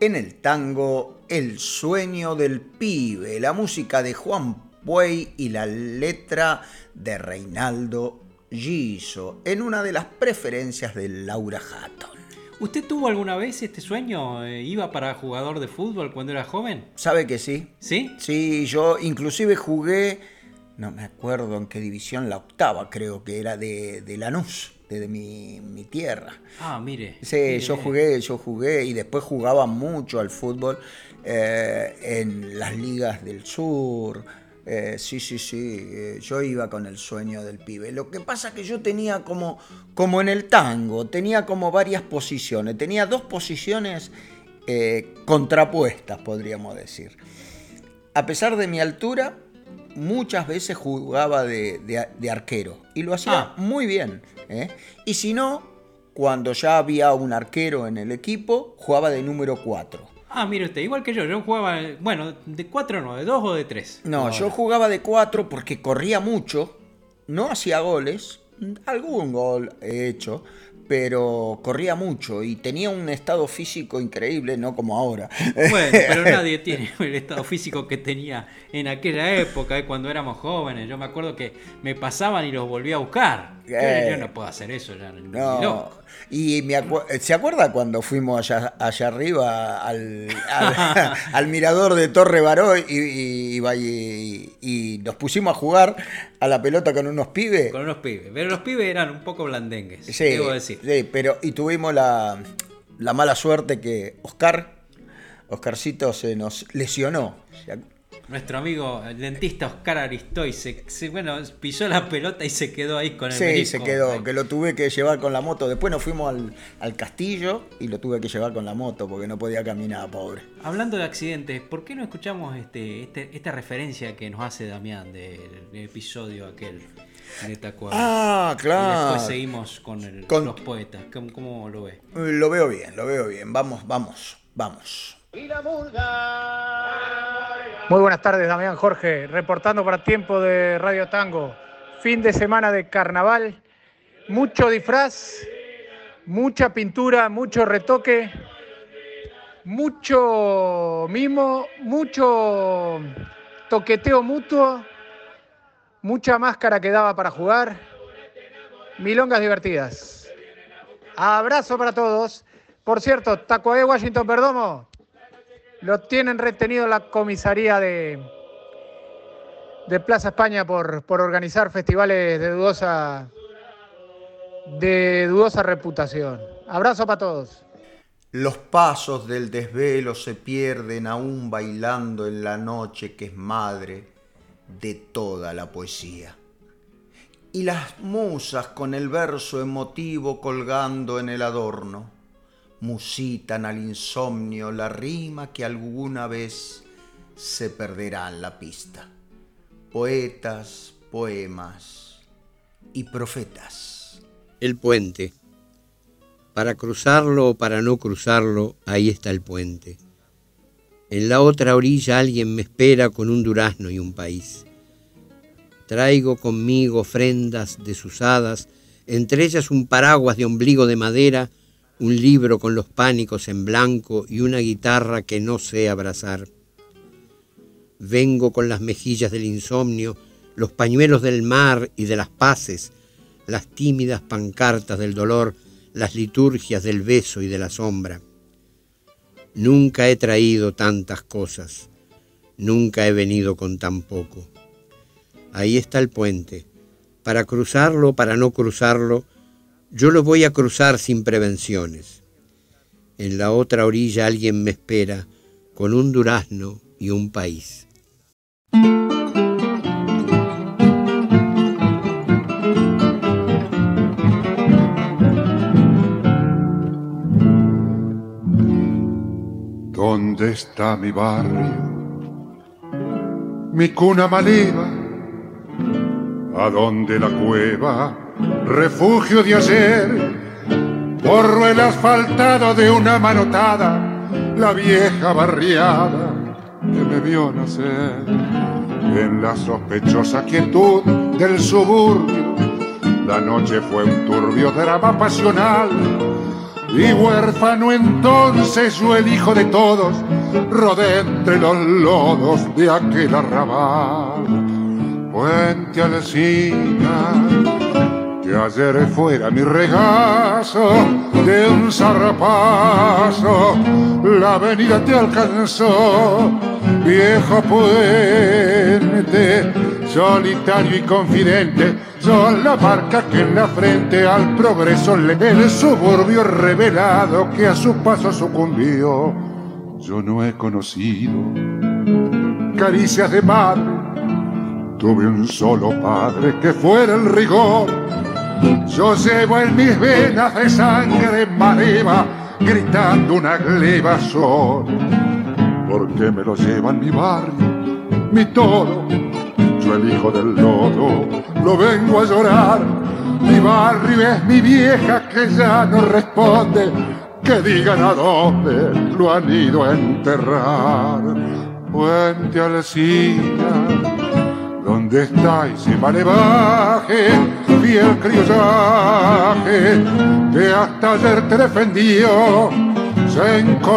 en el tango El sueño del pibe, la música de Juan Puey y la letra de Reinaldo Giso, en una de las preferencias de Laura Hatton. ¿Usted tuvo alguna vez este sueño? Eh, ¿Iba para jugador de fútbol cuando era joven? ¿Sabe que sí? ¿Sí? Sí, yo inclusive jugué, no me acuerdo en qué división, la octava creo que era de, de Lanús, de, mi, mi, tierra. Ah, mire. Sí, mire. yo jugué, yo jugué y después jugaba mucho al fútbol eh, en las ligas del sur. Eh, sí, sí, sí, eh, yo iba con el sueño del pibe. Lo que pasa es que yo tenía como, como en el tango, tenía como varias posiciones, tenía dos posiciones eh, contrapuestas, podríamos decir. A pesar de mi altura, muchas veces jugaba de, de, de arquero y lo hacía Ah. muy bien. ¿eh? Y si no, cuando ya había un arquero en el equipo, jugaba de número 4. Ah, mire usted, igual que yo, yo jugaba, bueno, de cuatro no, de dos o de tres. No, yo jugaba de cuatro porque corría mucho, no hacía goles, algún gol he hecho, pero corría mucho y tenía un estado físico increíble, no como ahora. Bueno, pero nadie tiene el estado físico que tenía en aquella época, eh, cuando éramos jóvenes. Yo me acuerdo que me pasaban y los volví a buscar. Yo, Eh. yo no puedo hacer eso ya. No, loco. Y me acu- ¿se acuerda cuando fuimos allá, allá arriba al, al- al mirador de Torre Baró y, y- y- y nos pusimos a jugar a la pelota con unos pibes? Con unos pibes. Pero los pibes eran un poco blandengues, Sí, debo decir. sí, pero y tuvimos la, la mala suerte que Oscar, Oscarcito se nos lesionó. Nuestro amigo el dentista Oscar Aristoy se, se- bueno, pisó la pelota y se quedó ahí con el Sí, menisco. se quedó, que lo tuve que llevar con la moto. Después nos fuimos al, al castillo y lo tuve que llevar con la moto porque no podía caminar, pobre. Hablando de accidentes, ¿por qué no escuchamos este, este- esta referencia que nos hace Damián del, del episodio aquel de Tacuara? Ah, claro. Y después seguimos con, el- Con- los poetas. ¿Cómo, cómo lo ve? Eh, Lo veo bien, lo veo bien. Vamos, vamos, vamos. Muy buenas tardes, Damián Jorge, reportando para tiempo de Radio Tango. Fin de semana de carnaval, mucho disfraz, mucha pintura, mucho retoque, mucho mimo, mucho toqueteo mutuo, mucha máscara que daba para jugar, milongas divertidas. Abrazo para todos. Por cierto, Tacuaé Washington Perdomo, lo tienen retenido en la comisaría de, de Plaza España por, por organizar festivales de dudosa, de dudosa reputación. Abrazo para todos. Los pasos del desvelo se pierden aún bailando en la noche que es madre de toda la poesía. Y las musas con el verso emotivo colgando en el adorno musitan al insomnio la rima que alguna vez se perderá en la pista. Poetas, poemas y profetas. El puente. Para cruzarlo o para no cruzarlo, ahí está el puente. En la otra orilla alguien me espera con un durazno y un país. Traigo conmigo ofrendas desusadas, entre ellas un paraguas de ombligo de madera, un libro con los pánicos en blanco y una guitarra que no sé abrazar. Vengo con las mejillas del insomnio, los pañuelos del mar y de las paces, las tímidas pancartas del dolor, las liturgias del beso y de la sombra. Nunca he traído tantas cosas, nunca he venido con tan poco. Ahí está el puente. Para cruzarlo para no cruzarlo, yo lo voy a cruzar sin prevenciones. En la otra orilla alguien me espera con un durazno y un país. ¿Dónde está mi barrio? Mi cuna maliva. ¿A dónde la cueva? Refugio de ayer. Borro el asfaltado de una manotada. La vieja barriada que me vio nacer. en la sospechosa quietud del suburbio. La noche fue un turbio drama pasional y huérfano entonces yo el hijo de todos rodé entre los lodos de aquel arrabal. Puente Alcina, que ayer fuera mi regazo de un zarrapazo, la avenida te alcanzó, viejo puente, solitario y confidente, son la marca que en la frente al progreso le el suburbio revelado que a su paso sucumbió. Yo no he conocido caricias de madre, tuve un solo padre que fuera el rigor yo llevo en mis venas de sangre mareva, gritando una gleba sol. Porque me lo lleva en mi barrio, mi todo. Yo el hijo del lodo, lo vengo a llorar. Mi barrio es mi vieja que ya no responde. Que digan a dónde lo han ido a enterrar. Puente Alcina, ¿dónde estáis? Si vale baje y el criollaje que hasta ayer te defendió se enconaron,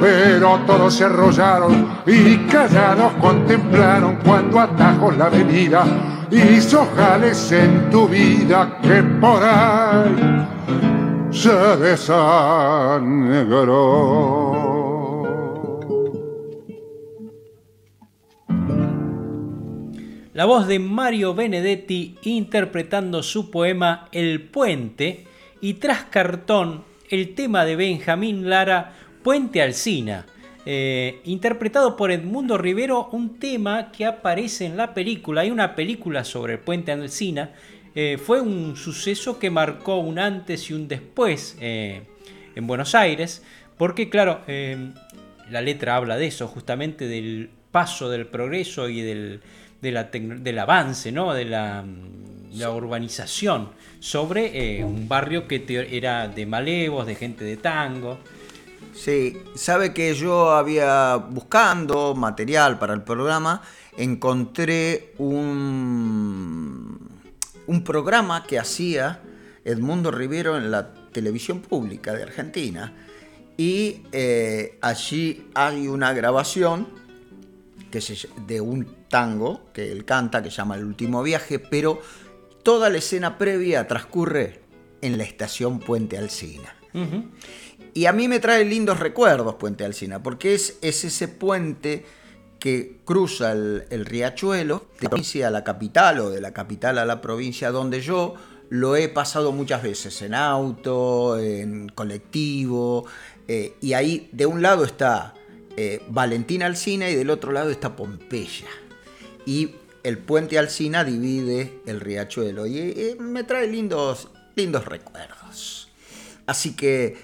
pero todos se arrollaron y callados contemplaron cuando atajos la avenida hizo jales en tu vida que por ahí se desangró. La voz de Mario Benedetti interpretando su poema El Puente y tras cartón el tema de Benjamín Lara Puente Alcina, eh, interpretado por Edmundo Rivero, un tema que aparece en la película. Hay una película sobre el Puente Alcina. Eh, fue un suceso que marcó un antes y un después eh, en Buenos Aires, porque claro, la letra habla de eso, justamente del paso del progreso y del, del avance, ¿no? de la, urbanización sobre eh, un barrio que era de malevos, de gente de tango. Sí, sabe que yo había buscando material para el programa, encontré un, un programa que hacía Edmundo Rivero en la televisión pública de Argentina y eh, allí hay una grabación que se, de un tango que él canta, que se llama El último viaje, pero toda la escena previa transcurre en la estación Puente Alsina. Y a mí me trae lindos recuerdos Puente Alsina, porque es, es ese puente que cruza el, riachuelo de la provincia a la capital o de la capital a la provincia donde yo lo he pasado muchas veces en auto, en colectivo, eh, y ahí de un lado está eh, Valentina Alsina y del otro lado está Pompeya y el puente Alcina divide el riachuelo y, me trae lindos, lindos recuerdos. Así que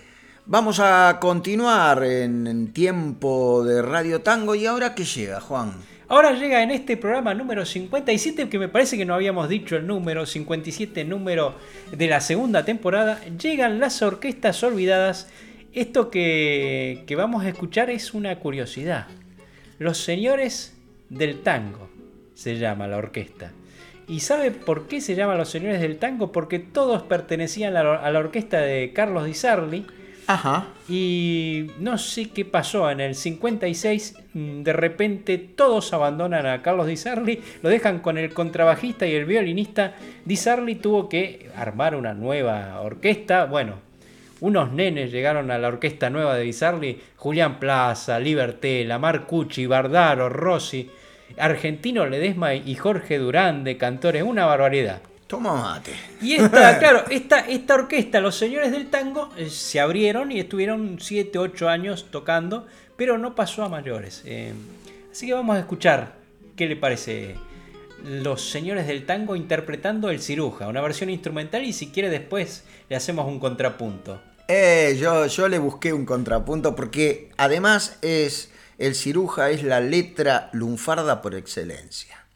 vamos a continuar en, tiempo de Radio Tango y ahora qué llega, Juan. Ahora llega en este programa número 57, que me parece que no habíamos dicho el número, 57 número de la segunda temporada, llegan las orquestas olvidadas. Esto que, que vamos a escuchar es una curiosidad. Los señores del tango se llama la orquesta. ¿Y sabe por qué se llama Los Señores del Tango? Porque todos pertenecían a la, orquesta de Carlos Di Sarli. Ajá. Y no sé qué pasó. En el 56, mm, de repente, todos abandonan a Carlos Di Sarli, lo dejan con el contrabajista y el violinista. Di Sarli tuvo que armar una nueva orquesta. Bueno, unos nenes llegaron a la orquesta nueva de Di Sarli: Julián Plaza, Liberté, Lamar Cucci, Bardaro, Rossi. Argentino Ledesma y Jorge Durán de cantores, una barbaridad. Toma mate. Y esta, claro, esta, esta orquesta, los señores del tango, eh, se abrieron y estuvieron 7, 8 años tocando, pero no pasó a mayores. Eh, así que vamos a escuchar qué le parece los señores del tango interpretando El Ciruja, una versión instrumental y si quiere después le hacemos un contrapunto. Eh, yo, yo le busqué un contrapunto porque además es el ciruja es la letra lunfarda por excelencia.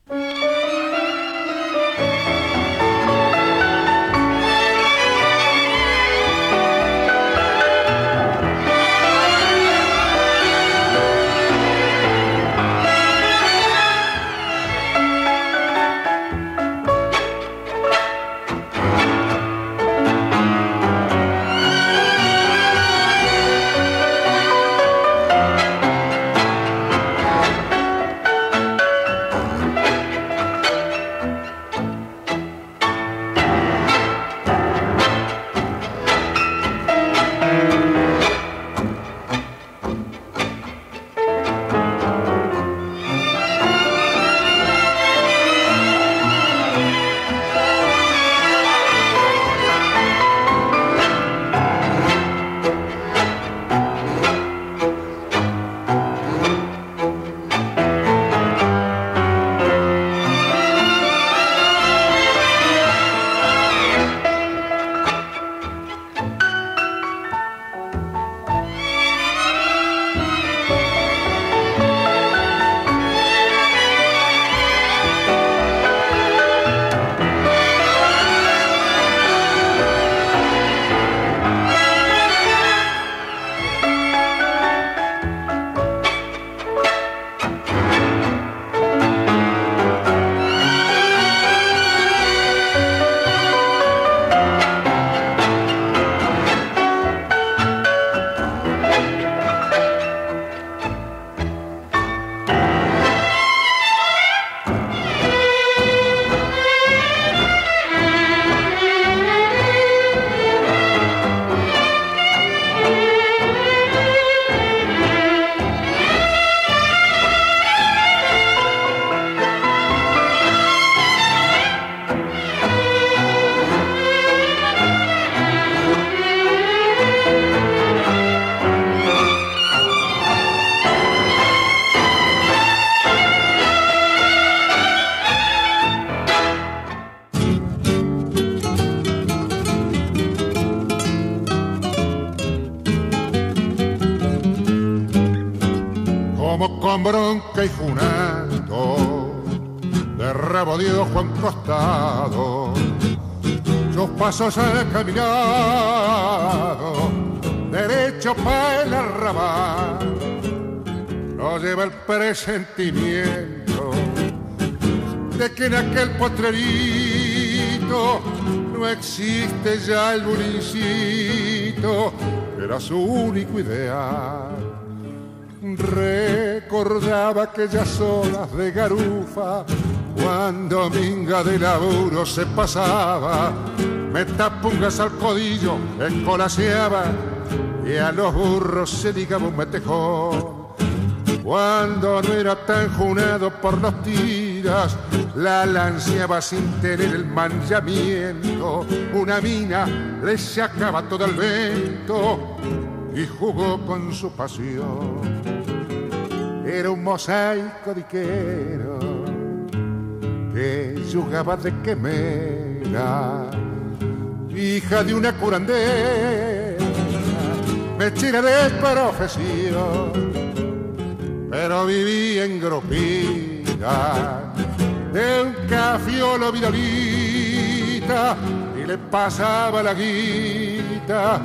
Pasos han caminado, derecho para el arrabal, lo lleva el presentimiento de que en aquel potrerito no existe ya el bulicito, era su único ideal. Recordaba aquellas horas de garufa cuando minga de laburo se pasaba, me tapungas al codillo, escolaseaba y a los burros se digaba un metejón. Cuando no era tan junado por los tiras, la lanceaba sin tener el manchamiento. Una mina le sacaba todo el vento y jugó con su pasión. Era un mosaico diquero que jugaba de quemera, hija de una curandera, mechera de profesión pero vivía en gropina de un cafiolo vidalita y le pasaba la guita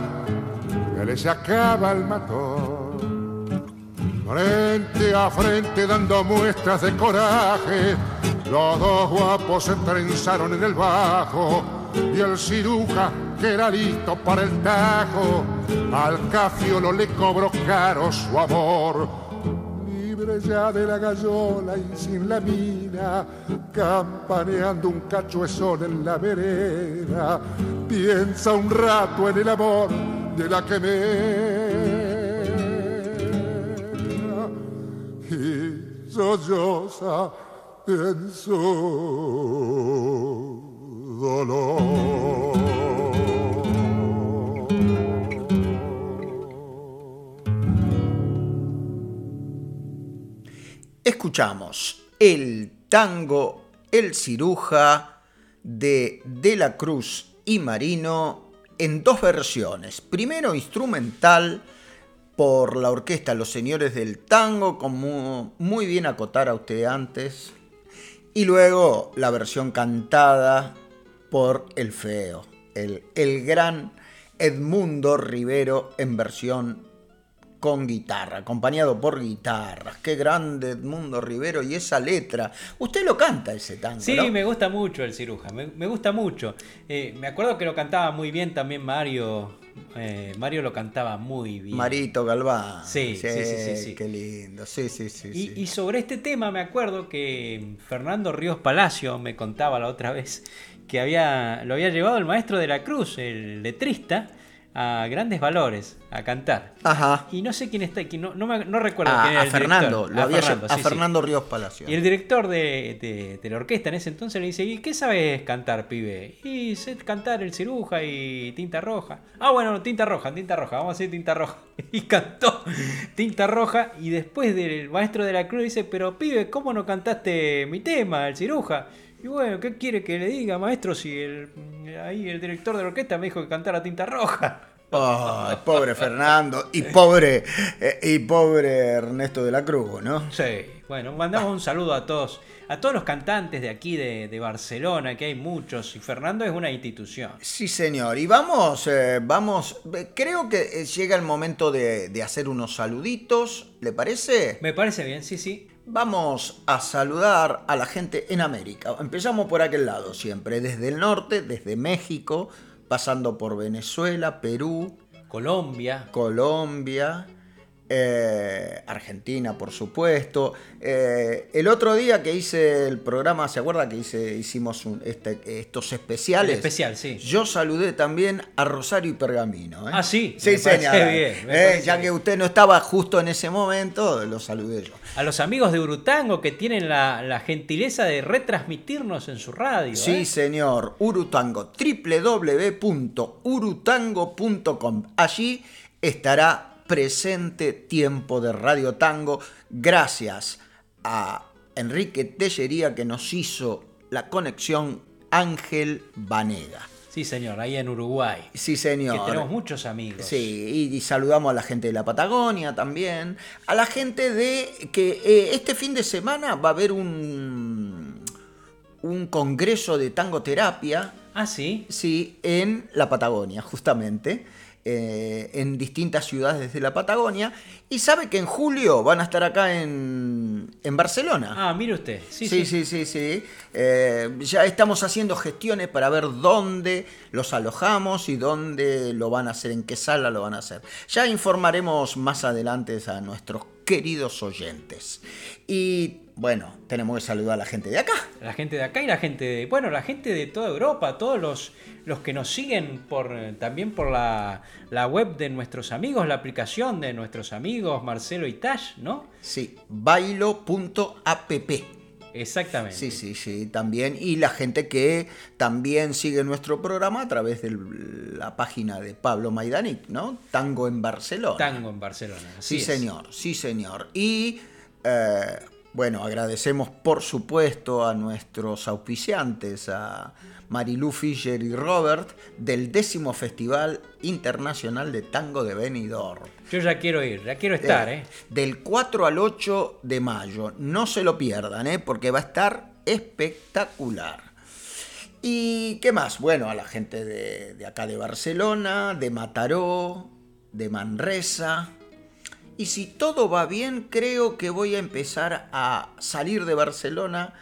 que le sacaba el matón. Frente a frente dando muestras de coraje, los dos guapos se trenzaron en el bajo y el ciruja que era listo para el tajo, al cafiolo le cobró caro su amor. Libre ya de la gallola y sin la mina, campaneando un cachuezón en la vereda, piensa un rato en el amor de la que me y solloza en su escuchamos el tango El ciruja de De la Cruz y Marino en dos versiones. Primero instrumental por la orquesta Los Señores del Tango, como muy bien acotara usted antes, y luego la versión cantada por El Feo, el, el gran Edmundo Rivero en versión con guitarra, acompañado por guitarras. Qué grande Edmundo Rivero y esa letra. Usted lo canta ese tango. Sí, me gusta mucho el ciruja, me, gusta mucho. Eh, me acuerdo que lo cantaba muy bien también Mario. Eh, Mario lo cantaba muy bien. Marito Galván. Sí, sí, sí, sí, Qué lindo. Sí, sí, sí y, y sobre este tema me acuerdo que Fernando Ríos Palacio me contaba la otra vez que había, lo había llevado el maestro de la Cruz, el letrista a grandes valores a cantar. Ajá. Y no sé quién está aquí, no, no, recuerdo a, quién era a Fernando, lo a había Fernando, a Fernando Ríos Palacio. Y el director de, la orquesta en ese entonces le dice, ¿y qué sabes cantar, pibe? Y sé cantar el ciruja y tinta roja. Ah, bueno, tinta roja, tinta roja, vamos a decir tinta roja. Y cantó tinta roja y después del maestro de la cruz dice, pero pibe, ¿cómo no cantaste mi tema, el ciruja? Y bueno, ¿qué quiere que le diga, maestro, si el, ahí el director de la orquesta me dijo que cantara tinta roja? pobre Fernando y pobre eh, y pobre Ernesto de la Cruz, ¿no? Sí, bueno, mandamos un saludo a todos, a todos los cantantes de aquí de, Barcelona, que hay muchos, y Fernando es una institución. Sí, señor. Y vamos, eh, vamos, eh, creo que llega el momento de, de hacer unos saluditos, ¿le parece? Me parece bien, sí, sí. Vamos a saludar a la gente en América. Empezamos por aquel lado siempre, desde el norte, desde México, pasando por Venezuela, Perú, Colombia, Colombia, eh, Argentina, por supuesto. Eh, el otro día que hice el programa, ¿se acuerda que hice, hicimos este, estos especiales? especial, sí. Yo saludé también a Rosario y Pergamino. ¿eh? Ah, sí. Sí, señor. Bien, ya que usted no estaba justo en ese momento, lo saludé yo. A los amigos de Urutango que tienen la, gentileza de retransmitirnos en su radio. Sí, señor. Urutango. www.urutango.com. Allí estará presente tiempo de Radio Tango, gracias a Enrique Tellería que nos hizo la conexión Ángel Vanega. Sí, señor, ahí en Uruguay. Sí, señor. Que tenemos muchos amigos. Sí, y, y saludamos a la gente de la Patagonia también. A la gente de que eh, este fin de semana va a haber un, un congreso de tangoterapia. Ah, sí. Sí, en la Patagonia, justamente. Eh, en distintas ciudades de la Patagonia. Y sabe que en julio van a estar acá en, en Barcelona. Ah, mire usted. Sí, Sí, sí. sí, sí, sí. Eh, ya estamos haciendo gestiones para ver dónde los alojamos y dónde lo van a hacer, en qué sala lo van a hacer. Ya informaremos más adelante a nuestros queridos oyentes. Y bueno, tenemos que saludar a la gente de acá. La gente de acá y la gente de. Bueno, la gente de toda Europa, todos los, los que nos siguen por eh, también por la, la web de nuestros amigos, la aplicación de nuestros amigos Marcelo y Tash, ¿no? Sí, bailo.app. Exactamente. Sí, sí, sí, también. Y la gente que también sigue nuestro programa a través de la página de Pablo Maidanic, ¿no? Tango en Barcelona. Tango en Barcelona. Sí, así es. señor, sí, señor. Y eh, bueno, agradecemos por supuesto a nuestros auspiciantes, a Marilú Fischer y Robert, del décimo Festival Internacional de Tango de Benidorm. Yo ya quiero ir, ya quiero estar, ¿eh? Del 4 al 8 de mayo. No se lo pierdan, ¿eh? porque va a estar espectacular. ¿Y qué más? Bueno, a la gente de, de acá de Barcelona, de Mataró, de Manresa. Y si todo va bien, creo que voy a empezar a salir de Barcelona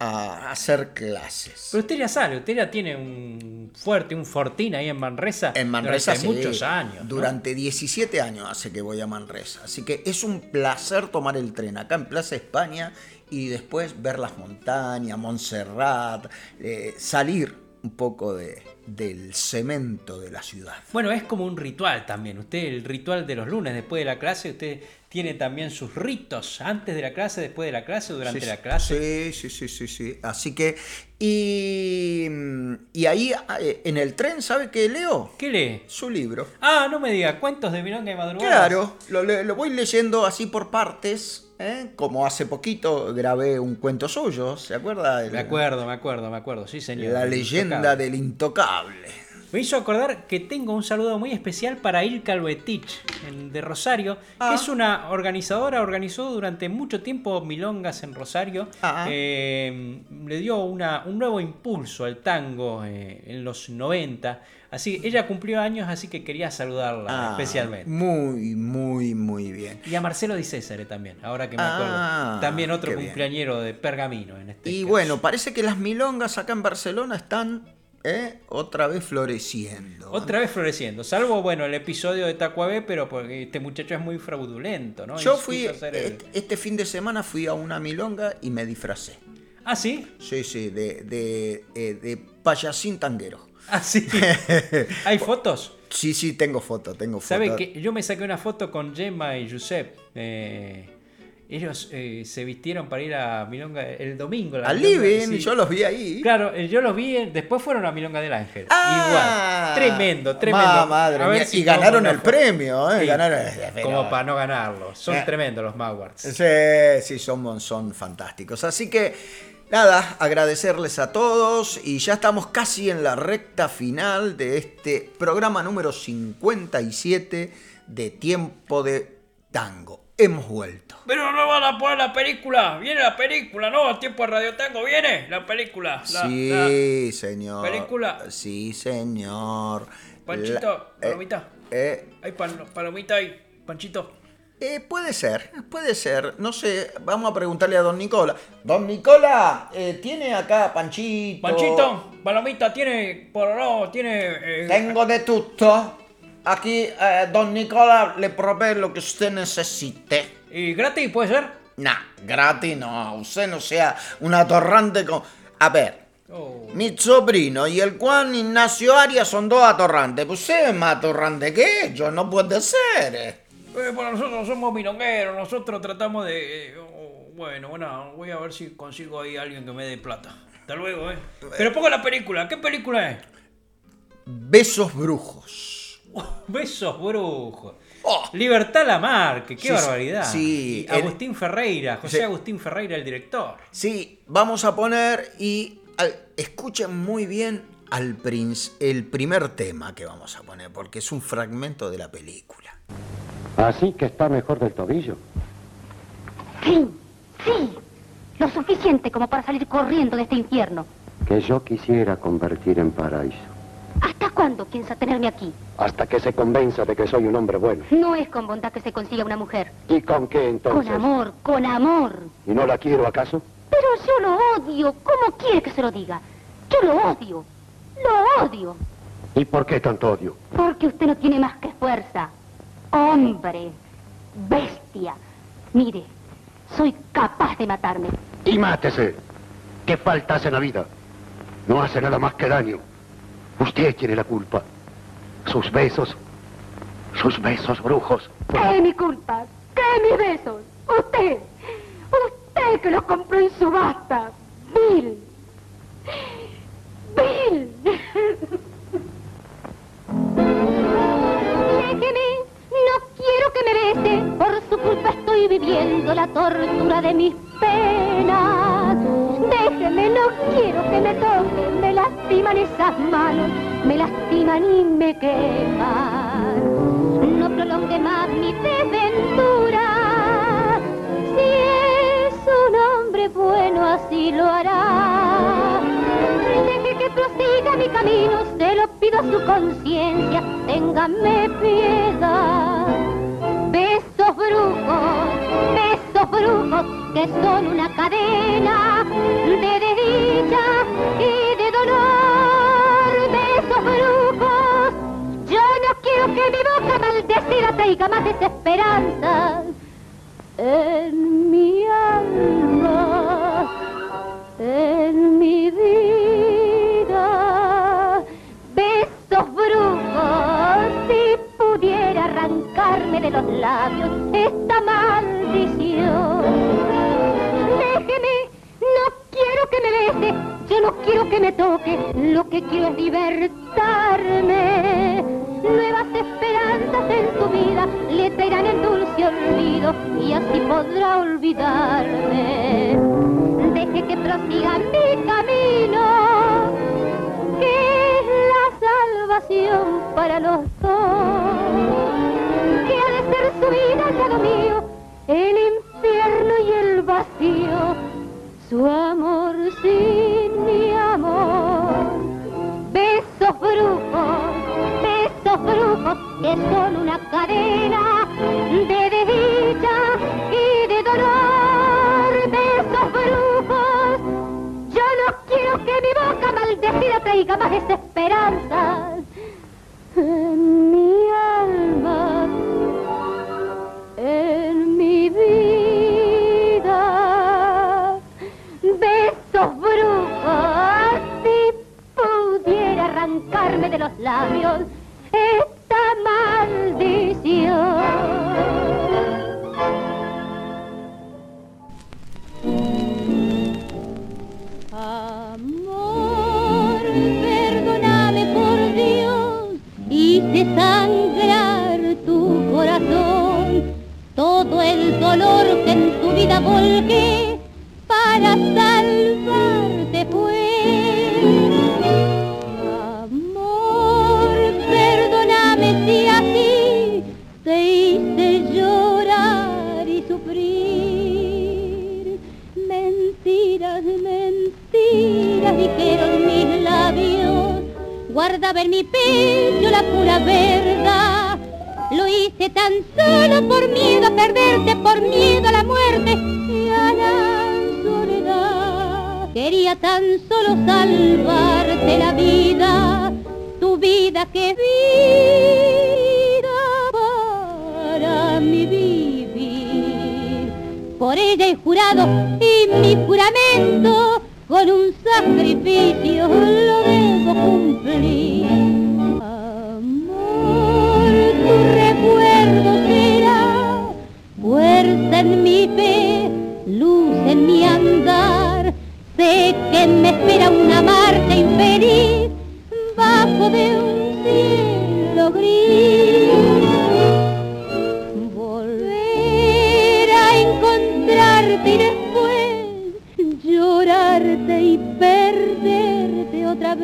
a hacer clases. Pero usted ya sale, usted ya tiene un fuerte, un fortín ahí en Manresa. En Manresa durante sí, muchos años. ¿no? Durante 17 años hace que voy a Manresa. Así que es un placer tomar el tren acá en Plaza España y después ver las montañas, Montserrat, eh, salir un poco de, del cemento de la ciudad. Bueno, es como un ritual también. Usted, el ritual de los lunes después de la clase, usted tiene también sus ritos antes de la clase, después de la clase, durante Sí, la clase. Sí, sí, sí, sí, sí. Así que, y, y ahí eh, en el tren, ¿sabe qué leo? ¿Qué lee? Su libro. Ah, no me diga, cuentos de Milonga y Madrugada. Claro, lo, lo voy leyendo así por partes, ¿eh? como hace poquito grabé un cuento suyo, ¿se acuerda? El- Me acuerdo, me acuerdo, me acuerdo, sí señor. La leyenda intocable. del intocable. Me hizo acordar que tengo un saludo muy especial para Ilka Alvetich, en- de Rosario, Ah. que es una organizadora, organizó durante mucho tiempo milongas en Rosario. Ah. Eh, le dio una, un nuevo impulso al tango eh, en los 90. Así, ella cumplió años, así que quería saludarla Ah, especialmente. Muy, muy, muy bien. Y a Marcelo Di César también, ahora que me Ah, acuerdo. También otro cumpleañero de Pergamino en este Y caso. bueno, parece que las milongas acá en Barcelona están ¿eh? otra vez floreciendo. Otra vez floreciendo, salvo bueno el episodio de Tacuabé, pero porque este muchacho es muy fraudulento, ¿no? Yo fui, hacer el- este, este fin de semana fui a una milonga y me disfracé. ¿Ah, sí? Sí, sí, de, de, eh, de payasín tanguero. ¿Ah, sí? ¿Hay fotos? Sí, sí, tengo foto, tengo foto. ¿Sabe que yo me saqué una foto con Gemma y Josep? Eh, ellos eh, se vistieron para ir a Milonga el domingo. Al Milonga, living, sí. yo los vi ahí. Claro, eh, yo los vi, después fueron a Milonga del Ángel. Ah, Igual. Tremendo, tremendo. ma- madre A ver mía, si y ganaron el premio, ¿eh? Sí, Ganaron- Como para no ganarlo. Son Eh. tremendos los Mawards. Sí, sí, son, son fantásticos. Así que, nada, agradecerles a todos y ya estamos casi en la recta final de este programa número 57 de Tiempo de Tango. Hemos vuelto. Pero no van a poner la película. Viene la película, ¿no? Tiempo de Radio Tango. Viene la película. La- sí, señor. película. Sí, señor. Panchito, La- eh, palomita. eh, Hay pan- palomita ahí. Panchito. Eh, puede ser, puede ser. No sé, vamos a preguntarle a don Nicola. Don Nicola, eh, ¿tiene acá Panchito? Panchito, palomita, tiene pororó, tiene... eh, Tengo de tutto. Aquí, eh, don Nicola le provee lo que usted necesite. ¿Y gratis puede ser? Nah, gratis no. Usted no sea un atorrante con... A ver, Oh. mi sobrino y el Juan Ignacio Arias son dos atorrantes. Pues usted es más atorrante que ellos, no puede ser. Eh. Bueno, nosotros somos milongueros, nosotros tratamos de... eh, oh, bueno, bueno, voy a ver si consigo ahí alguien que me dé plata. Hasta luego, ¿eh? Pero ponga la película. ¿Qué película es? Besos brujos. Besos brujos. Libertad Lamarque, qué Oh. Sí, barbaridad. sí, Agustín Ferreira, José Sí. Agustín Ferreira, el director. Sí, vamos a poner y al- escuchen muy bien al princ- el primer tema que vamos a poner, porque es un fragmento de la película. Así que está mejor del tobillo. Sí, sí. Lo suficiente como para salir corriendo de este infierno. Que yo quisiera convertir en paraíso. ¿Hasta cuándo piensa tenerme aquí? Hasta que se convenza de que soy un hombre bueno. No es con bondad que se consiga una mujer. ¿Y con qué entonces? Con amor, con amor. ¿Y no la quiero acaso? Pero yo lo odio. ¿Cómo quiere que se lo diga? Yo lo odio. Lo odio. ¿Y por qué tanto odio? Porque usted no tiene más que fuerza. Hombre. Bestia. Mire, soy capaz de matarme. Y mátese. ¿Qué falta hace en la vida? No hace nada más que daño. Usted tiene la culpa. Sus besos. Sus besos brujos. ¿Qué es mi culpa? ¿Qué es mis besos? Usted. Usted que los compró en subasta. Bill. Bill. Déjeme. Quiero que me bese. Por su culpa estoy viviendo la tortura de mis penas. Déjeme, no quiero que me toquen. Me lastiman esas manos. Me lastiman y me queman. No prolongue más mi desventura. Si es un hombre bueno, así lo hará. Deje que prosiga mi camino, se lo pido a su conciencia. Téngame piedad. Besos brujos, besos brujos, que son una cadena de desdicha y de dolor. Besos brujos, yo no quiero que mi boca maldecida traiga más desesperanzas en mi alma, en mi vida. Arrancarme de los labios esta maldición. Déjeme, no quiero que me bese, yo no quiero que me toque, lo que quiero es libertarme. Nuevas esperanzas en su vida le traerán el dulce olvido y así podrá olvidarme. Deje que prosiga mi camino, que es la salvación para los dos. Vida al lado mío, el infierno y el vacío, su amor sin mi amor. Besos brujos, besos brujos que son una cadena de desdicha y de dolor. Besos brujos, yo no quiero que mi boca maldecida traiga más desesperanzas arrancarme de los labios esta maldición. Amor, perdóname por Dios, hice sangrar tu corazón, todo el dolor que en tu vida volqué para salvarte Guardaba en mi pecho la pura verdad. Lo hice tan solo por miedo a perderte, por miedo a la muerte y a la soledad. Quería tan solo salvarte la vida, tu vida que vida para mi vivir. Por ella he jurado y mi juramento con un sacrificio lo debo cumplir. Amor, tu recuerdo será fuerza en mi fe, luz en mi andar. Sé que me espera una marcha infeliz bajo de un cielo gris. Volver a encontrarte y después llorarte y perderte otra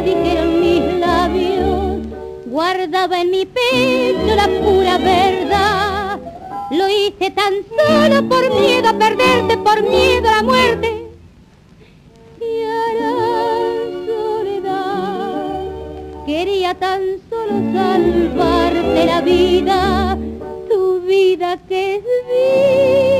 dijeron mis labios, guardaba en mi pecho la pura verdad. Lo hice tan solo por miedo a perderte, por miedo a la muerte. Y a la soledad quería tan solo salvarte la vida, tu vida que es vida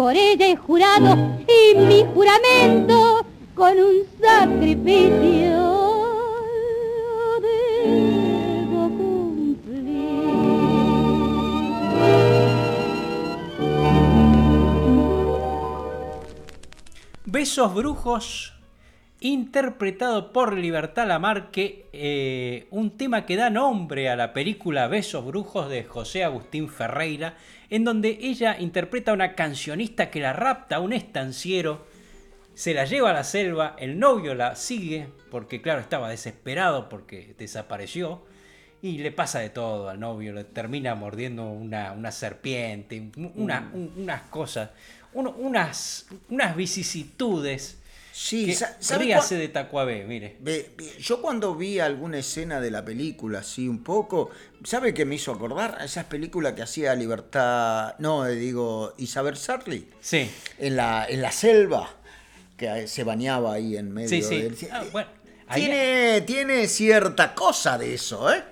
Por ella he jurado y mi juramento con un sacrificio debo Besos Brujos, interpretado por Libertad Lamarque, eh, un tema que da nombre a la película Besos Brujos de José Agustín Ferreira, en donde ella interpreta a una cancionista que la rapta a un estanciero, se la lleva a la selva, el novio la sigue, porque claro, estaba desesperado porque desapareció, y le pasa de todo al novio, le termina mordiendo una, una serpiente, una- un- unas cosas, uno- unas, unas vicisitudes. Sí, que sa- ¿sabe ríase de Tacuabé, mire. Yo cuando vi alguna escena de la película, así un poco, ¿sabe qué me hizo acordar? A esas películas que hacía Libertad, no, eh, digo, Isabel Sarli. Sí. En la, en la selva, que eh, se bañaba ahí en medio Sí, sí. del- Ah, bueno, ahí- Tiene, tiene cierta cosa de eso, ¿eh?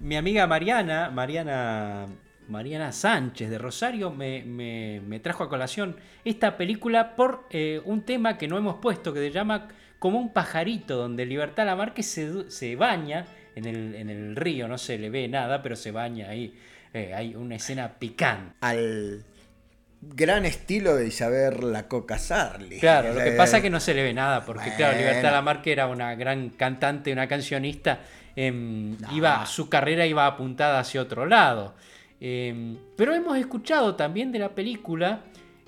Mi amiga Mariana, Mariana, Mariana Sánchez de Rosario, me, me- me trajo a colación esta película por eh, un tema que no hemos puesto, que se llama Como un pajarito, donde Libertad Lamarque se, se baña en el, en el río, no se le ve nada, pero se baña ahí. Eh, hay una escena picante. Al gran estilo de Isabel La Coca Sarli. Claro, lo que Eh, pasa es que no se le ve nada, porque claro. Libertad Lamarque era una gran cantante, una cancionista, em, iba, su carrera iba apuntada hacia otro lado. Em, pero hemos escuchado también de la película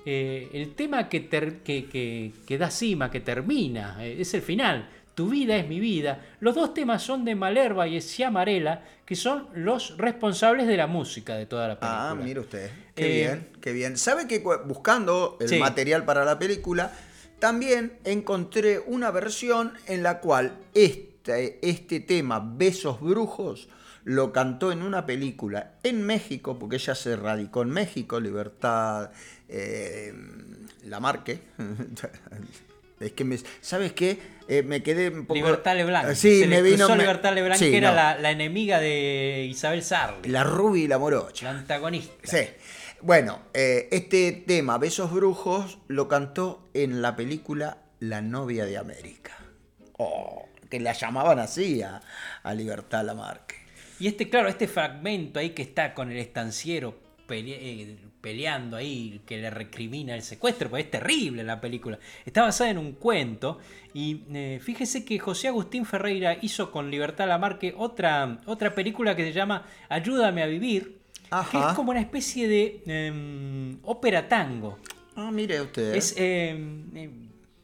eh, el tema que, ter- que, que- que da cima, que termina, eh, es el final. Tu vida es mi vida. Los dos temas son de Malerva y Ciamarela, que son los responsables de la música de toda la película. Ah, mire usted. Qué Eh, bien, qué bien. ¿Sabe que buscando el Sí. material para la película, también encontré una versión en la cual este, este tema, Besos Brujos, lo cantó en una película en México, porque ella se radicó en México, Libertad eh, Lamarque. Es que me, ¿sabes qué? Eh, me quedé un poco... Libertad Leblanc. Sí, Se me le vino... me- Libertad Leblanc, Sí, que era no. la, la enemiga de Isabel Sarli. La rubia y la morocha. La antagonista. Sí. Bueno, eh, este tema, Besos Brujos, lo cantó en la película La novia de América. Oh, que la llamaban así a, a Libertad Lamarque. Y este, claro, este fragmento ahí que está con el estanciero pele- eh, peleando ahí, que le recrimina el secuestro, porque es terrible la película. Está basada en un cuento. Y eh, fíjese que José Agustín Ferreira hizo con Libertad Lamarque otra, otra película que se llama Ayúdame a vivir. Que es como una especie de em, ópera tango. Ah, mire usted. Es, eh, eh,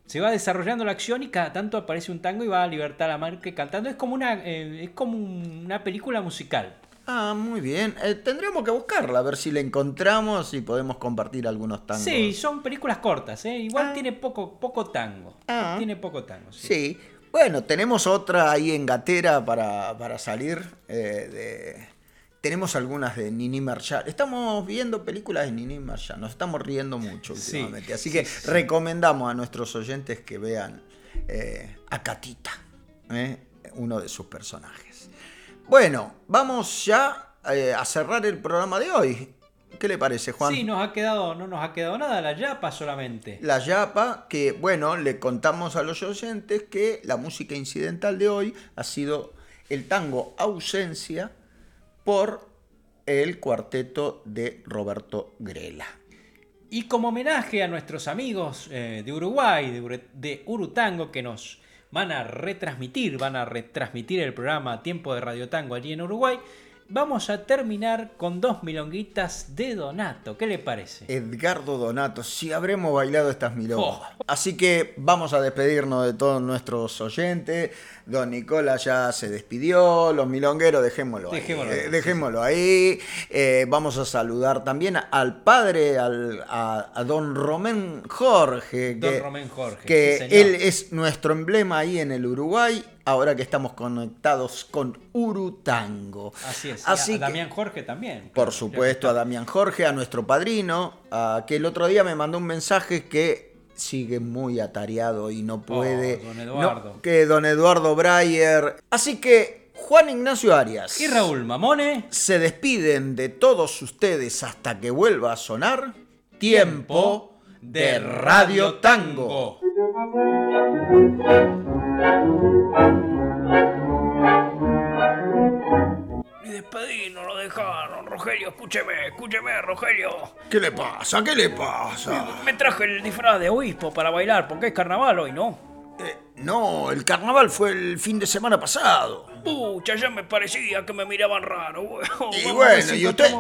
se va desarrollando la acción y cada tanto aparece un tango y va a Libertad Lamarque cantando. Es como una, eh, es como un- una película musical. Ah, muy bien. Eh, tendremos que buscarla, a ver si la encontramos y podemos compartir algunos tangos. Sí, son películas cortas, ¿eh? igual tiene poco, poco tango. Ah. Tiene poco tango. sí. Sí. Bueno, tenemos otra ahí en gatera para, para salir. eh, de... Tenemos algunas de Nini Marshall. Estamos viendo películas de Nini Marshall. Nos estamos riendo mucho Sí, últimamente. Así sí, que sí. recomendamos a nuestros oyentes que vean eh, a Catita, eh, uno de sus personajes. Bueno, vamos ya eh, a cerrar el programa de hoy. ¿Qué le parece, Juan? Sí, nos ha quedado, no nos ha quedado nada, la yapa solamente. La Yapa, que bueno, le contamos a los oyentes que la música incidental de hoy ha sido el tango Ausencia por el cuarteto de Roberto Grela. Y como homenaje a nuestros amigos eh, de Uruguay, de, de Urutango, que nos van a retransmitir, van a retransmitir el programa Tiempo de Radio Tango allí en Uruguay, vamos a terminar con dos milonguitas de Donato. ¿Qué le parece? Edgardo Donato, si habremos bailado estas milongas. Oh. Así que vamos a despedirnos de todos nuestros oyentes. Don Nicolás ya se despidió, los milongueros dejémoslo, Dejémoslo ahí. ahí, eh, dejémoslo ahí. Eh, vamos a saludar también al padre, al- a, a don Romén Jorge. Don que- Romén Jorge, Que sí, él es nuestro emblema ahí en el Uruguay, ahora que estamos conectados con Urutango. Así es. Así a que- Damián Jorge también. por supuesto, a Damián Jorge, a nuestro padrino, a- que el otro día me mandó un mensaje que sigue muy atareado y no puede. Oh, don no- Eduardo. que don Eduardo Breyer. Así que Juan Ignacio Arias. Y Raúl Mamone. Se despiden de todos ustedes hasta que vuelva a sonar. Tiempo de Radio Tango. Me despedí, no lo dejaron. Rogelio, escúcheme, escúcheme, Rogelio. ¿Qué le pasa? ¿Qué le pasa? Me traje el disfraz de obispo para bailar, porque es carnaval hoy, ¿no? No, el carnaval fue el fin de semana pasado. Pucha, ya me parecía que me miraban raro. Y bueno, ¿y usted,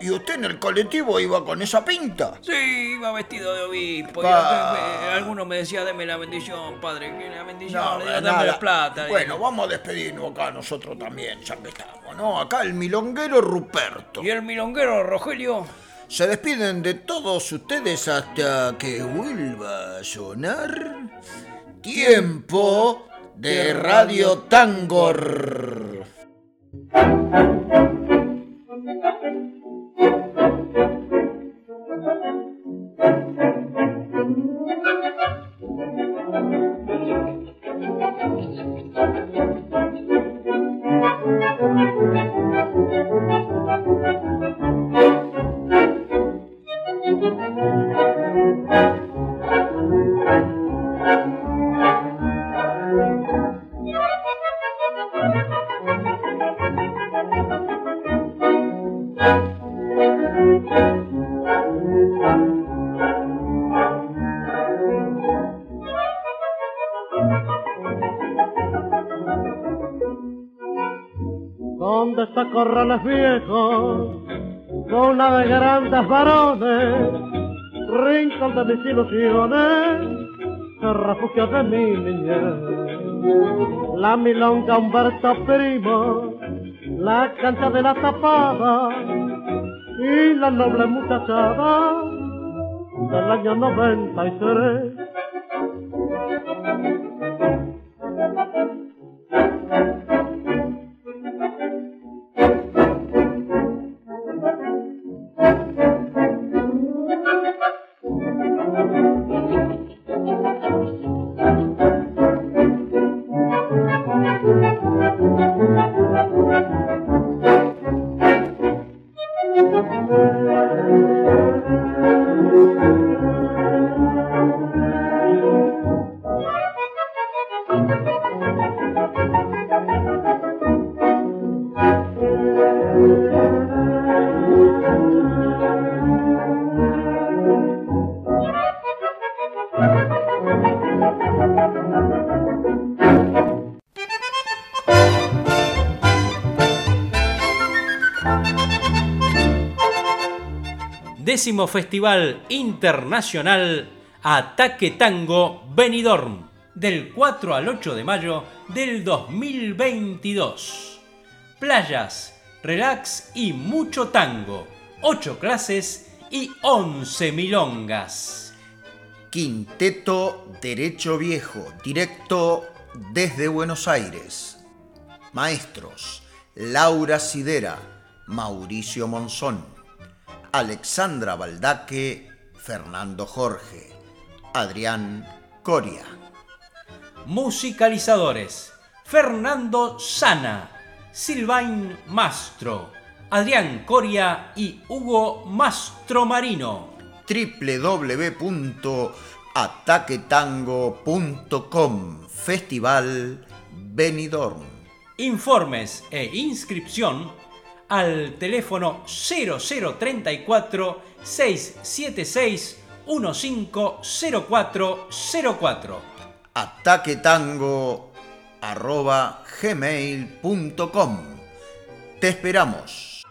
y, usted en el colectivo iba con esa pinta? Sí, iba vestido de obispo. Pa. me- alguno me decía, deme la bendición, padre, que la bendición, No, le digo, dame la plata. Bueno, vamos a despedirnos acá nosotros también, ya que estamos, ¿no? Acá el milonguero Ruperto. ¿Y el milonguero Rogelio? Se despiden de todos ustedes hasta que vuelva a sonar Tiempo de Radio Tangor. Mi niñez. La milonga Humberto Primo, la cancha de la tapada y la noble muchachada del año 93. Festival Internacional Ataque Tango Benidorm, del 4 al 8 de mayo del 2022. Playas, relax y mucho tango. 8 clases y 11 milongas. Quinteto Derecho Viejo, directo desde Buenos Aires. Maestros, Laura Sidera, Mauricio Monzón, Alexandra Baldaque, Fernando Jorge, Adrián Coria. Musicalizadores: Fernando Sana, Silvain Mastro, Adrián Coria y Hugo Mastro Marino. www.ataquetango.com Festival Benidorm. Informes e inscripción al teléfono 0034 676 150404. ataquetango arroba gmail.com Te esperamos.